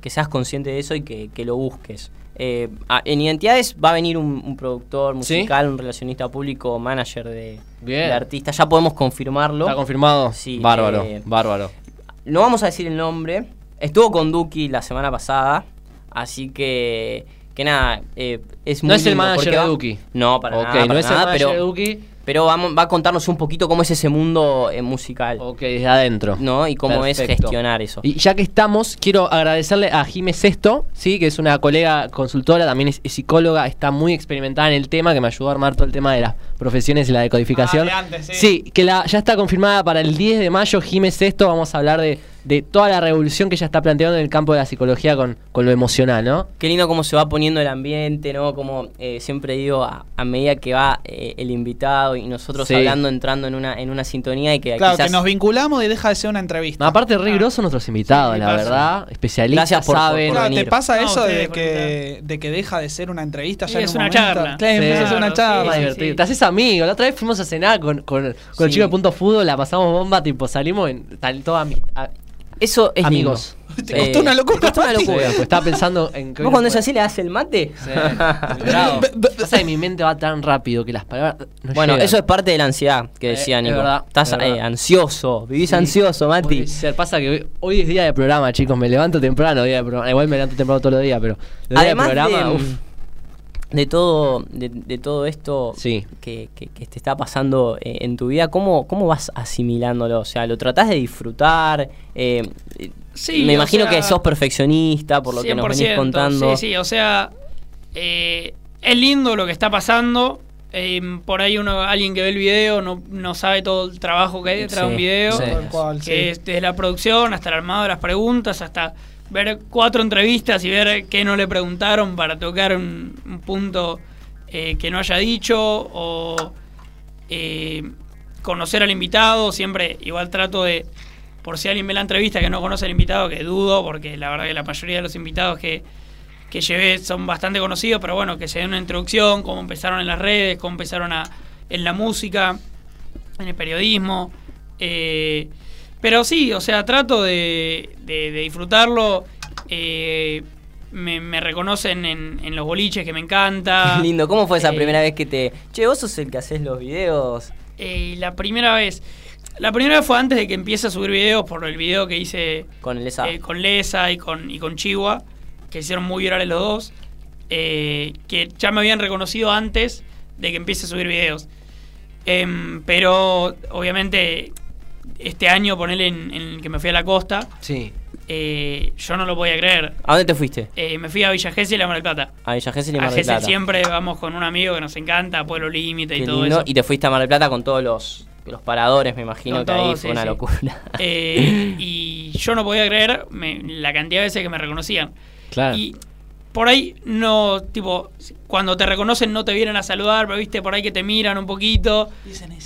que seas consciente de eso y que, que lo busques. Eh, en Identidades va a venir un, un productor ¿Sí? musical, un relacionista público, manager de, Bien. de artista. Ya podemos confirmarlo. ¿Está confirmado? Sí, Bárbaro, eh, bárbaro. No vamos a decir el nombre. Estuvo con Duki la semana pasada. Así que. Que nada, eh, es No muy es el lindo, manager porque de Duki. No, para ok, nada. no es el nada, manager pero, de Duki. Pero vamos, va a contarnos un poquito cómo es ese mundo eh, musical. Ok, desde adentro. ¿No? Y cómo es gestionar eso. Y ya que estamos, quiero agradecerle a Jiménez Sesto, ¿sí? que es una colega consultora, también es, es psicóloga, está muy experimentada en el tema, que me ayudó a armar todo el tema de las profesiones y la decodificación. Ah, de antes, sí. sí, que la, ya está confirmada para el 10 de mayo, Jiménez Sesto, vamos a hablar de, de toda la revolución que ella está planteando en el campo de la psicología con, con lo emocional, ¿no? Qué lindo cómo se va poniendo el ambiente, ¿no? Como eh, siempre digo, a, a medida que va eh, el invitado y nosotros Sí. hablando, entrando en una, en una sintonía y que Claro, quizás... que nos vinculamos y deja de ser una entrevista. No, aparte, re grosos nuestros invitados, Sí, la pasa. verdad. Especialistas, Gracias por- saben. por Claro, ¿te pasa No, eso de que, de que deja de ser una entrevista ya en es un una charla. Claro, Sí. empieza a ser una charla. Sí, divertido. sí. Te haces amigo. La otra vez fuimos a cenar con, con, con Sí. el chico de Punto Fútbol, la pasamos bomba, tipo salimos en tal, todo ami- a- Eso es amigos. [LAUGHS] Te costó una locura, Te costó una Mati. Sí, locura. pues estaba pensando en [LAUGHS] que ¿Vos cuando es así le das el mate? Sí, [LAUGHS] Pasa que mi mente va tan rápido que las palabras. no Bueno, llegan. eso es parte de la ansiedad que Eh, decía es Nico. verdad, Estás es verdad. eh, ansioso, vivís Sí, ansioso, Mati. ser. Pasa que hoy, hoy es día de programa, chicos. Me levanto temprano, día de programa. Igual me levanto temprano todos los días, pero. días Además de programa, de, uf. De todo, de, de todo esto Sí. que, que- que te está pasando eh, en tu vida, ¿cómo, ¿cómo vas asimilándolo? O sea, ¿lo tratás de disfrutar? Eh, Sí, me imagino sea, que sos perfeccionista, por lo que nos venís 100%, contando. Sí, sí, o sea, eh, es lindo lo que está pasando. eh, por ahí uno, alguien que ve el video no, no sabe todo el trabajo que hay detrás de un video. sí. que es desde la producción hasta el armado de las preguntas, hasta ver cuatro entrevistas y ver qué no le preguntaron para tocar un, un punto eh, que no haya dicho o eh, conocer al invitado. Siempre igual trato de, por si alguien ve la entrevista que no conoce al invitado, que dudo, porque la verdad que la mayoría de los invitados que, que llevé son bastante conocidos, pero bueno, que se den una introducción, cómo empezaron en las redes, cómo empezaron a, en la música, en el periodismo. eh, pero sí, o sea, trato de, de- de disfrutarlo. eh, me, me reconocen en, en los boliches que me encanta. [LAUGHS] Qué lindo, ¿cómo fue esa Eh, primera vez que te... Che, vos sos el que haces los videos. eh, la primera vez. La primera vez fue antes de que empiece a subir videos por el video que hice Con el esa. eh, con Lesa y con, y con Chihuahua, que hicieron muy virales los dos, que ya me habían reconocido antes de que empiece a subir videos. Em, pero obviamente este año, ponerle en, en el que me fui a la costa, Sí. eh, yo no lo podía creer. ¿A dónde te fuiste? Eh, me fui a Villa Gesell y a Mar del Plata. A Villa Gesell y A Mar del Plata. siempre vamos con un amigo que nos encanta, Pueblo Límite y todo lindo. eso. Y te fuiste a Mar del Plata con todos los, los paradores, me imagino Con que ahí fue una sí. locura. Eh, y yo no podía creer me- la cantidad de veces que me reconocían. Claro. Y por ahí no, tipo, cuando te reconocen no te vienen a saludar, pero viste por ahí que te miran un poquito.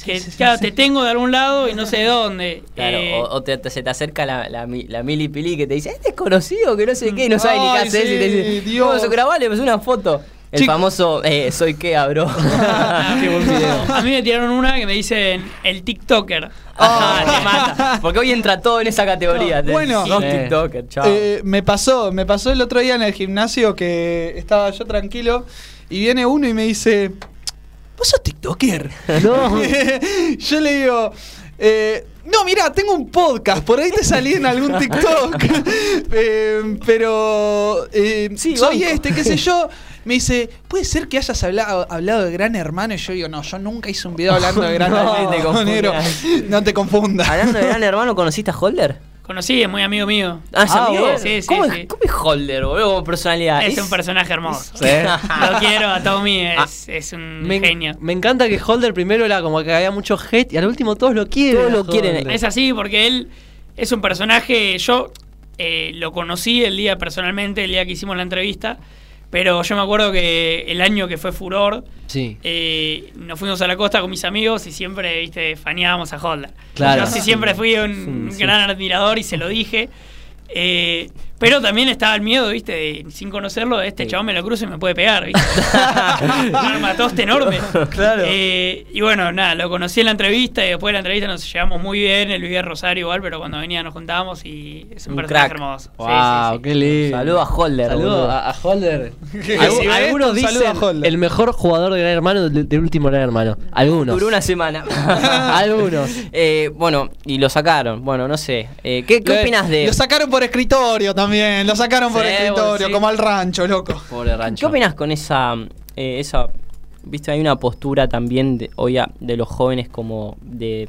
Que claro, te tengo de algún lado y no sé de dónde. [LAUGHS] Claro, Eh, o, o te, te- se te acerca la, la, la Mili Pili que te dice, es desconocido, que no sé qué, y no sabe ni qué Ay, hacer. y te sí, dice, Dios. Dios. grabale, pues una foto. El Chico. famoso, eh, soy Kea, bro. [LAUGHS] Qué buen video. a mí me tiraron una que me dicen el TikToker. Ah, te mata. Porque hoy entra todo en esa categoría. de- Bueno. Sí. TikToker, chao. Eh, me pasó, me pasó el otro día en el gimnasio que estaba yo tranquilo y viene uno y me dice, ¿vos sos TikToker? No. [LAUGHS] yo le digo, eh, no, mira, tengo un podcast, por ahí te salí en algún TikTok. [LAUGHS] Eh, pero eh, Sí, soy banco. este, qué sé yo. Me dice, ¿puede ser que hayas hablado, hablado de Gran Hermano? Y yo digo, no, yo nunca hice un video hablando de Gran [LAUGHS] No, Hermano. negro. [LAUGHS] No te confundas. Hablando de gran hermano, ¿conociste a Holder? Conocí, es muy amigo mío. Ah, ¿es Ah, amigo? bueno. Sí, sí, ¿Cómo, sí. Es, ¿Cómo es Holder, boludo? Como personalidad. Es un personaje hermoso. Sí. [LAUGHS] Lo quiero a Tommy, es, Ah, es un Me, genio. me encanta que Holder primero era como que había mucho hate y al último todos lo quieren. Todos lo quieren. Es así porque él es un personaje. Yo eh, lo conocí el día personalmente, el día que hicimos la entrevista. Pero yo me acuerdo que el año que fue Furor, Sí. eh, nos fuimos a la costa con mis amigos y siempre, viste, faneábamos a Holder. Claro. Yo sí siempre fui un Sí, gran admirador y se lo dije. Eh, pero también estaba el miedo, viste, de, sin conocerlo, este Sí. chabón me lo cruzo y me puede pegar, viste. [LAUGHS] un armatoste enorme. Claro. Eh, y bueno, nada, lo conocí en la entrevista y después de la entrevista nos llevamos muy bien. Él vivía en Rosario igual, pero cuando venía nos juntábamos y es un, Un personaje crack. hermoso. Sí, Wow, sí, sí. qué lindo. Saludo a Holder. Saludo a, a Holder. [LAUGHS] Algunos dicen a Holder. el mejor jugador de Gran Hermano del, del último Gran Hermano. Algunos. Duró una semana. [LAUGHS] Algunos. Eh, bueno, y lo sacaron. Bueno, no sé. Eh, ¿Qué, qué Lo- opinas de.? Lo sacaron por escritorio también, lo sacaron por Sí, escritorio, bueno, sí. como al rancho, loco. Pobre ¿Qué rancho. opinas con esa, eh, esa, viste, hay una postura también de, hoy a- de los jóvenes como de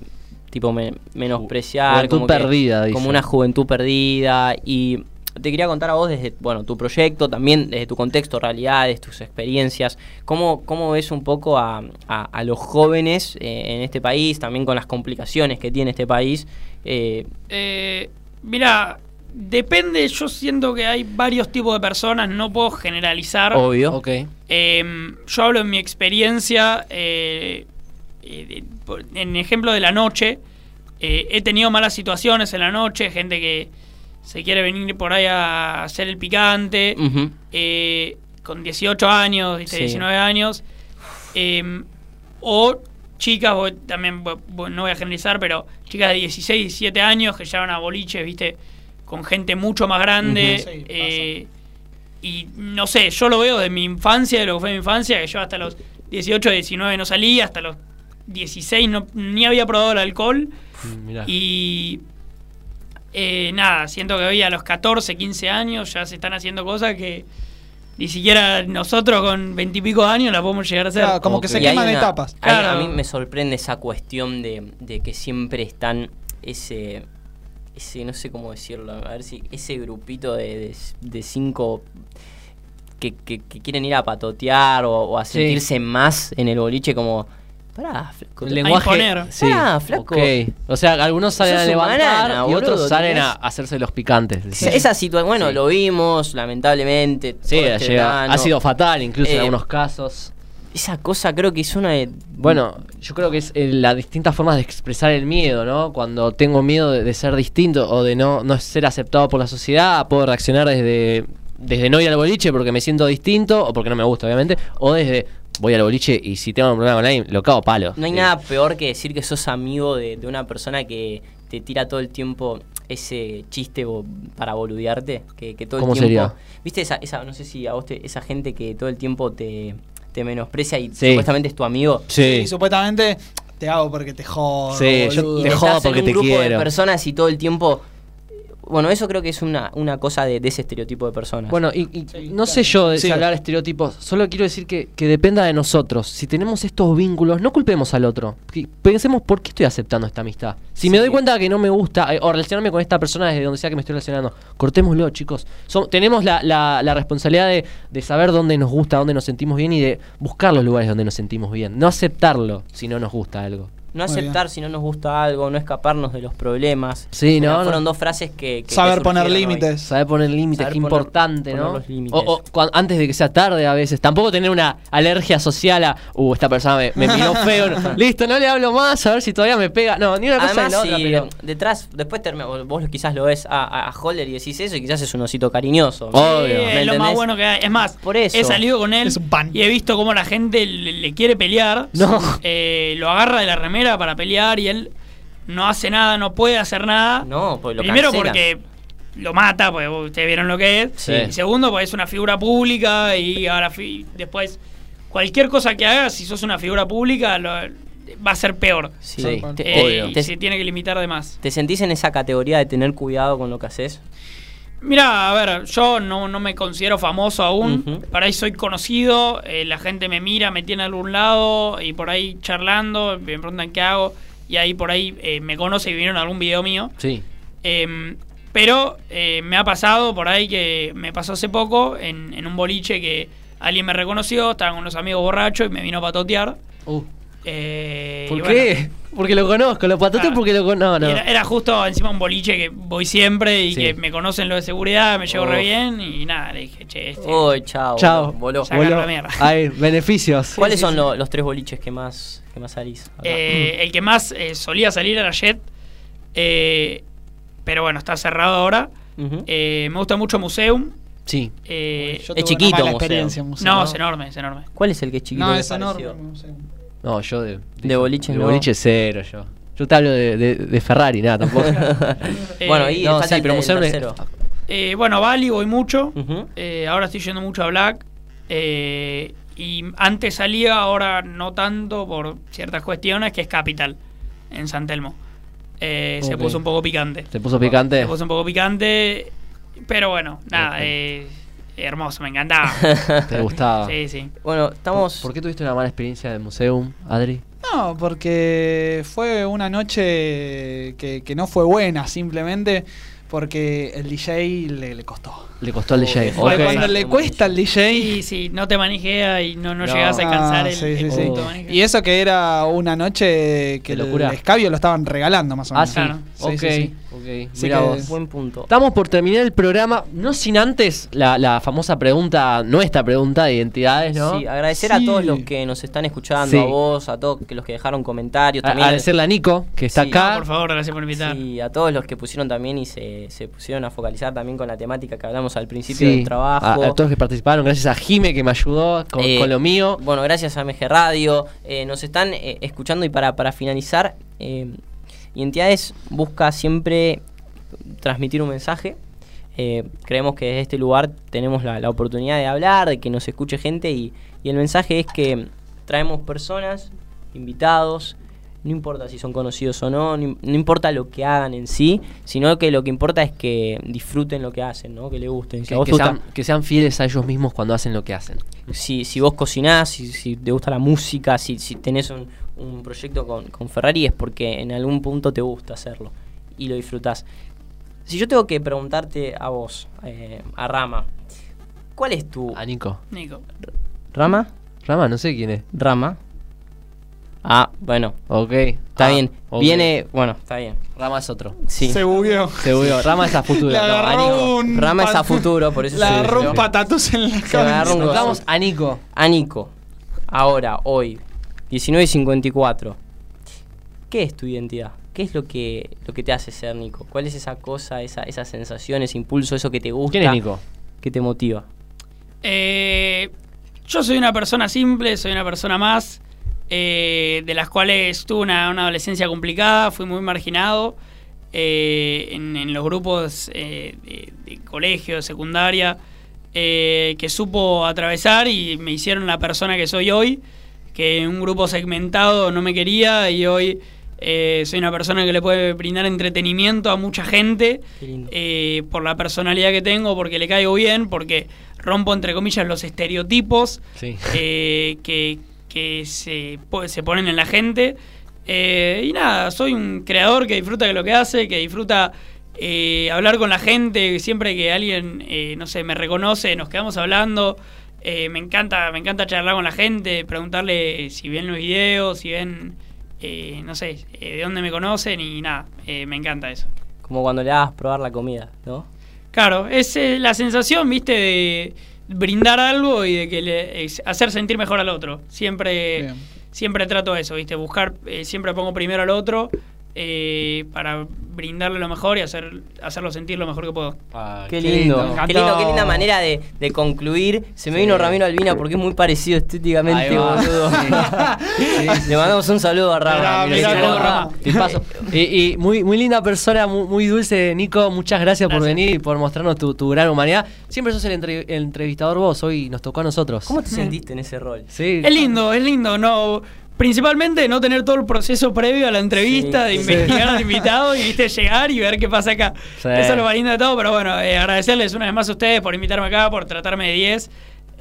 tipo me- menospreciar, Juventud como que- perdida, dice. como una juventud perdida y te quería contar a vos desde, bueno, tu proyecto, también desde tu contexto, realidades, tus experiencias, cómo, cómo ves un poco a, a- a los jóvenes eh, en este país, también con las complicaciones que tiene este país. eh, Eh, mira, depende, yo siento que hay varios tipos de personas, no puedo generalizar. obvio. Ok. Eh, yo hablo en mi experiencia, eh, eh, en ejemplo de la noche. Eh, he tenido malas situaciones en la noche, gente que se quiere venir por ahí a hacer el picante, eh, con 18 años, ¿viste? Sí. 19 años. Eh, o chicas, voy- también no voy a generalizar, pero chicas de 16, 17 años que llevan a boliches, ¿viste? Con gente mucho más grande. Sí, eh, y no sé, yo lo veo de mi infancia, de lo que fue mi infancia, que yo hasta los 18, 19 no salí, hasta los 16 no, ni había probado el alcohol. Mm, Mirá. Y eh, nada, siento que hoy a los 14, 15 años ya se están haciendo cosas que ni siquiera nosotros con veintipico años la podemos llegar a hacer. Claro, como que se queman una- etapas. hay- Claro. A mí me sorprende esa cuestión de, de que siempre están ese, ese, no sé cómo decirlo, a ver si ese grupito de, de, de cinco que, que- que quieren ir a patotear o, o a Sí. sentirse más en el boliche como, pará, flaco, El lenguaje. Sí. Pará, flaco. ok. O sea, algunos salen a levantar banana, y otros boludo, salen a hacerse los picantes. Esa, situación, bueno, Sí. lo vimos, lamentablemente. Sí, este llega- ha sido fatal, incluso en Eh, algunos casos. Esa cosa creo que es una de... Bueno, yo creo que es eh, las distintas formas de expresar el miedo, ¿no? Cuando tengo miedo de, de ser distinto o de no, no ser aceptado por la sociedad, puedo reaccionar desde, desde no ir al boliche porque me siento distinto o porque no me gusta, obviamente, o desde voy al boliche y si tengo un problema con alguien, lo cago palo. No hay nada peor que decir que sos amigo de, de una persona que te tira todo el tiempo ese chiste bo- para boludearte. Que, que todo el ¿Cómo tiempo. sería? ¿Viste esa, esa, no sé si a vos te- esa gente que todo el tiempo te, te menosprecia y Sí. supuestamente es tu amigo? Sí. Y supuestamente te hago porque te jodo. Sí, yo boludo. te Y jodo porque en un te grupo quiero. de personas y todo el tiempo. Bueno, eso creo que es una, una cosa de, de ese estereotipo de personas. Bueno, y, y Sí, no claro. sé yo de Sí. hablar estereotipos, solo quiero decir que, que dependa de nosotros. Si tenemos estos vínculos, no culpemos al otro. Pensemos por qué estoy aceptando esta amistad. Si me doy cuenta que no me gusta, eh, o relacionarme con esta persona desde donde sea que me estoy relacionando, cortémoslo, chicos. Som- tenemos la, la- la responsabilidad de, de saber dónde nos gusta, dónde nos sentimos bien y de buscar los lugares donde nos sentimos bien. No aceptarlo si no nos gusta algo. No Muy aceptar si no nos gusta algo, no escaparnos de los problemas. Sí, no, Fueron no. dos frases que. que- Saber que poner límites. Saber poner límites, Saber qué poner- importante, poner ¿no? los límites. O, antes de que sea tarde a veces. Tampoco tener una alergia social a, uh, esta persona me, me miró feo. no- [LAUGHS] Listo, no le hablo más, a ver si todavía me pega. No, ni una cosa Además, ni la otra, si pero... detrás, después termina- vos quizás lo ves a, a- a Holder y decís eso y quizás es un osito cariñoso. Obvio. Sí, ¿Me es lo más bueno que hay. Es más, Por eso. he salido con él Es un pan. y he visto cómo la gente le, le quiere pelear. No. Eh, lo agarra de la remera para pelear y él no hace nada, no puede hacer nada. No, pues lo Primero cancelan. porque lo mata, porque ustedes vieron lo que es. Sí. Y segundo, porque es una figura pública y ahora fi- después cualquier cosa que hagas, si sos una figura pública, lo- va a ser peor. Sí. Sí, Te, Eh, obvio. y te- se tiene que limitar de más. te sentís en esa categoría de tener cuidado con lo que haces? Mira, a ver, yo no, no me considero famoso aún. Ujú. Por ahí soy conocido, eh, la gente me mira, me tiene a algún lado y por ahí charlando, me preguntan qué hago y ahí por ahí eh, me conoce y vieron algún video mío. Sí. Em, pero eh, me ha pasado por ahí que me pasó hace poco en, en un boliche que alguien me reconoció, estaban con unos amigos borrachos y me vino a patotear. Uh, Eh, ¿Por qué? Porque lo conozco, lo patoteo Ah. porque lo conozco. No, y no. Era, era justo encima un boliche que voy siempre y Sí. que me conocen lo de seguridad, me llevo re bien y nada, le dije, che, este, Uy, chao. Chao. voló. Voló. la mierda. [LAUGHS] Hay beneficios. ¿Cuáles sí, son sí. lo- los tres boliches que más, que más salís? Eh, el que más eh, solía salir era Jet, eh, pero bueno, está cerrado ahora. Eh, me gusta mucho Museum. Sí. eh, Es chiquito, museo. museo. no, ¿no? es enorme, es enorme. ¿Cuál es el que es chiquito? No, es enorme. No. No, yo de. De boliches de no. boliche cero, yo. Yo te hablo de, de- de Ferrari, nada, tampoco. [LAUGHS] bueno, ahí no, falta sí, el, pero museo. Eh, bueno, Bali voy mucho. Eh, ahora estoy yendo mucho a Black. Eh, y antes salía, ahora no tanto por ciertas cuestiones, que es Capital, en San Telmo. Eh, Se puso un poco picante. ¿Te puso picante? Se puso un poco picante, pero bueno, nada, Ok. Hermoso, me encantaba. [LAUGHS] ¿Te gustaba? sí, sí. Bueno, estamos. ¿Por qué tuviste una mala experiencia de Museum, Adri? No, porque fue una noche que, que no fue buena, simplemente porque el DJ le, le costó. Le costó al DJ. Fue Ok. Cuando le cuesta al DJ. Sí, sí, no te manejea y no, no, No. llegas a alcanzar Ah, el, sí, el sí, punto. Y eso que era una noche que el locura. escabio lo estaban regalando más o Ah, menos. sí. Claro. Sí, ok, Mira que- vos. Buen punto. Estamos por terminar el programa, no sin antes la, la famosa pregunta, nuestra pregunta de identidades, ¿no? Sí, agradecer a todos los que nos están escuchando, Sí. a vos, a todos que los que dejaron comentarios A- también. Agradecerle a Nico, que está Sí. acá. Por favor, gracias por invitar. Sí, a todos los que pusieron también y se, se pusieron a focalizar también con la temática que hablamos al principio Sí, del trabajo. A, a todos los que participaron, gracias a Jime que me ayudó con, Eh, con lo mío. Bueno, gracias a MG Radio. eh, nos están eh, escuchando y para, para finalizar, eh, Identidades busca siempre transmitir un mensaje. Eh, creemos que desde este lugar tenemos la, la oportunidad de hablar, de que nos escuche gente y, y el mensaje es que traemos personas, invitados, No importa si son conocidos o no, no, no importa lo que hagan en sí, sino que lo que importa es que disfruten lo que hacen, ¿no? Que les gusten. Si, Que, que sean, que sean fieles a ellos mismos cuando hacen lo que hacen. si, si vos cocinás, si, si te gusta la música, si, si tenés un, un proyecto con, con Ferrari es porque en algún punto te gusta hacerlo y lo disfrutás. Si yo tengo que preguntarte a vos, eh, a Rama, ¿cuál es tu... A Nico. Nico. ¿Rama? Rama, no sé quién es. Rama. Ah, bueno, Ok. está Ah, bien. ok. Viene, bueno, está bien. Rama es otro. Sí. Se bugueó. Se bugueó. Rama es a futuro. Le No, a agarró Nico. un. Rama es a futuro, por eso Le se agarró un patatus en la me agarró cabeza. un Nos vamos a Nico. A Nico, ahora, hoy, 19 y 54. ¿Qué es tu identidad? ¿Qué es lo que, lo que te hace ser Nico? ¿Cuál es esa cosa, esa, esa sensación, ese impulso, eso que te gusta? ¿Quién es Nico? ¿Qué te motiva? Eh, yo soy una persona simple, soy una persona más, eh, de las cuales tuve una, una adolescencia complicada, fui muy marginado eh, en, en los grupos eh, de, de colegio, de secundaria, eh, que supo atravesar y me hicieron la persona que soy hoy, que un grupo segmentado no me quería y hoy eh, soy una persona que le puede brindar entretenimiento a mucha gente eh, por la personalidad que tengo, porque le caigo bien, porque rompo entre comillas los estereotipos Sí. eh, que, que se, se ponen en la gente. Eh, y nada, soy un creador que disfruta de lo que hace, que disfruta eh, hablar con la gente, siempre que alguien, eh, no sé, me reconoce, nos quedamos hablando. Eh, me encanta, me encanta charlar con la gente, preguntarle si ven los videos, si ven, eh, no sé, eh, de dónde me conocen y nada, eh, me encanta eso. Como cuando le hagas probar la comida, ¿no? Claro, es eh, la sensación, viste, de brindar algo y de que le, hacer sentir mejor al otro. Siempre, Bien. siempre trato eso, viste, buscar, eh, siempre pongo primero al otro eh, para brindarle lo mejor y hacer, hacerlo sentir lo mejor que puedo. Qué lindo, qué encantó. lindo, qué linda manera de, de concluir. Se me vino Ramiro Albina porque es muy parecido estéticamente, Ahí va. boludo. [LAUGHS] Le mandamos un saludo a Rama. Mirá, mirá y, y muy, muy linda persona, muy, muy dulce, Nico. Muchas gracias, por venir y por mostrarnos tu, tu gran humanidad. Siempre sos el, entre- el entrevistador vos, hoy nos tocó a nosotros. ¿Cómo te sentiste en ese rol? Sí. Es lindo, es lindo, no. Principalmente no tener todo el proceso previo a la entrevista, Sí, de sí. investigar al invitado y viste llegar y ver qué pasa acá. Sí. Eso es lo más lindo de todo, pero bueno, eh, agradecerles una vez más a ustedes por invitarme acá, por tratarme de 10.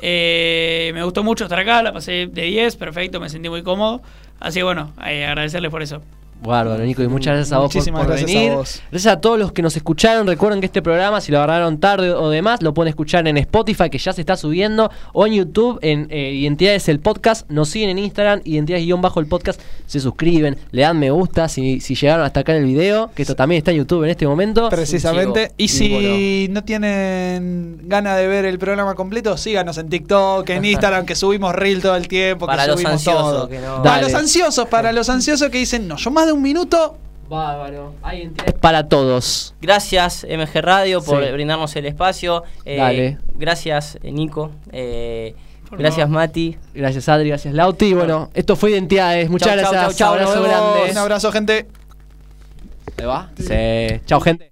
Eh, me gustó mucho estar acá, la pasé de 10, perfecto, me sentí muy cómodo. Así que bueno, eh, agradecerles por eso. Bárbaro, Nico, y muchas gracias a vos por, Muchísimas por gracias a venir. vos. Gracias a todos los que nos escucharon. Recuerden que este programa, si lo agarraron tarde o demás, lo pueden escuchar en Spotify, que ya se está subiendo, o en YouTube, en eh, Identidades el Podcast. Nos siguen en Instagram, Identidades-el podcast. Se suscriben, le dan me gusta si, si llegaron hasta acá en el video, que esto también está en YouTube en este momento. Precisamente. Y si no tienen ganas de ver el programa completo, síganos en TikTok, en Instagram, que subimos reel todo el tiempo. que Para los subimos ansiosos, todo. que no- Para los ansiosos, para los ansiosos que dicen, no, yo más de un minuto. Bárbaro. Para todos. Gracias MG Radio por Sí. brindarnos el espacio. Eh, Dale. Gracias eh, Nico. Eh, gracias. Mati. Gracias Adri, gracias Lauti. Y bueno, esto fue Identidades. Muchas Chau, gracias. chau, chau, Abrazo grande. Un abrazo, gente. ¿Se va? Sí. Chao, gente.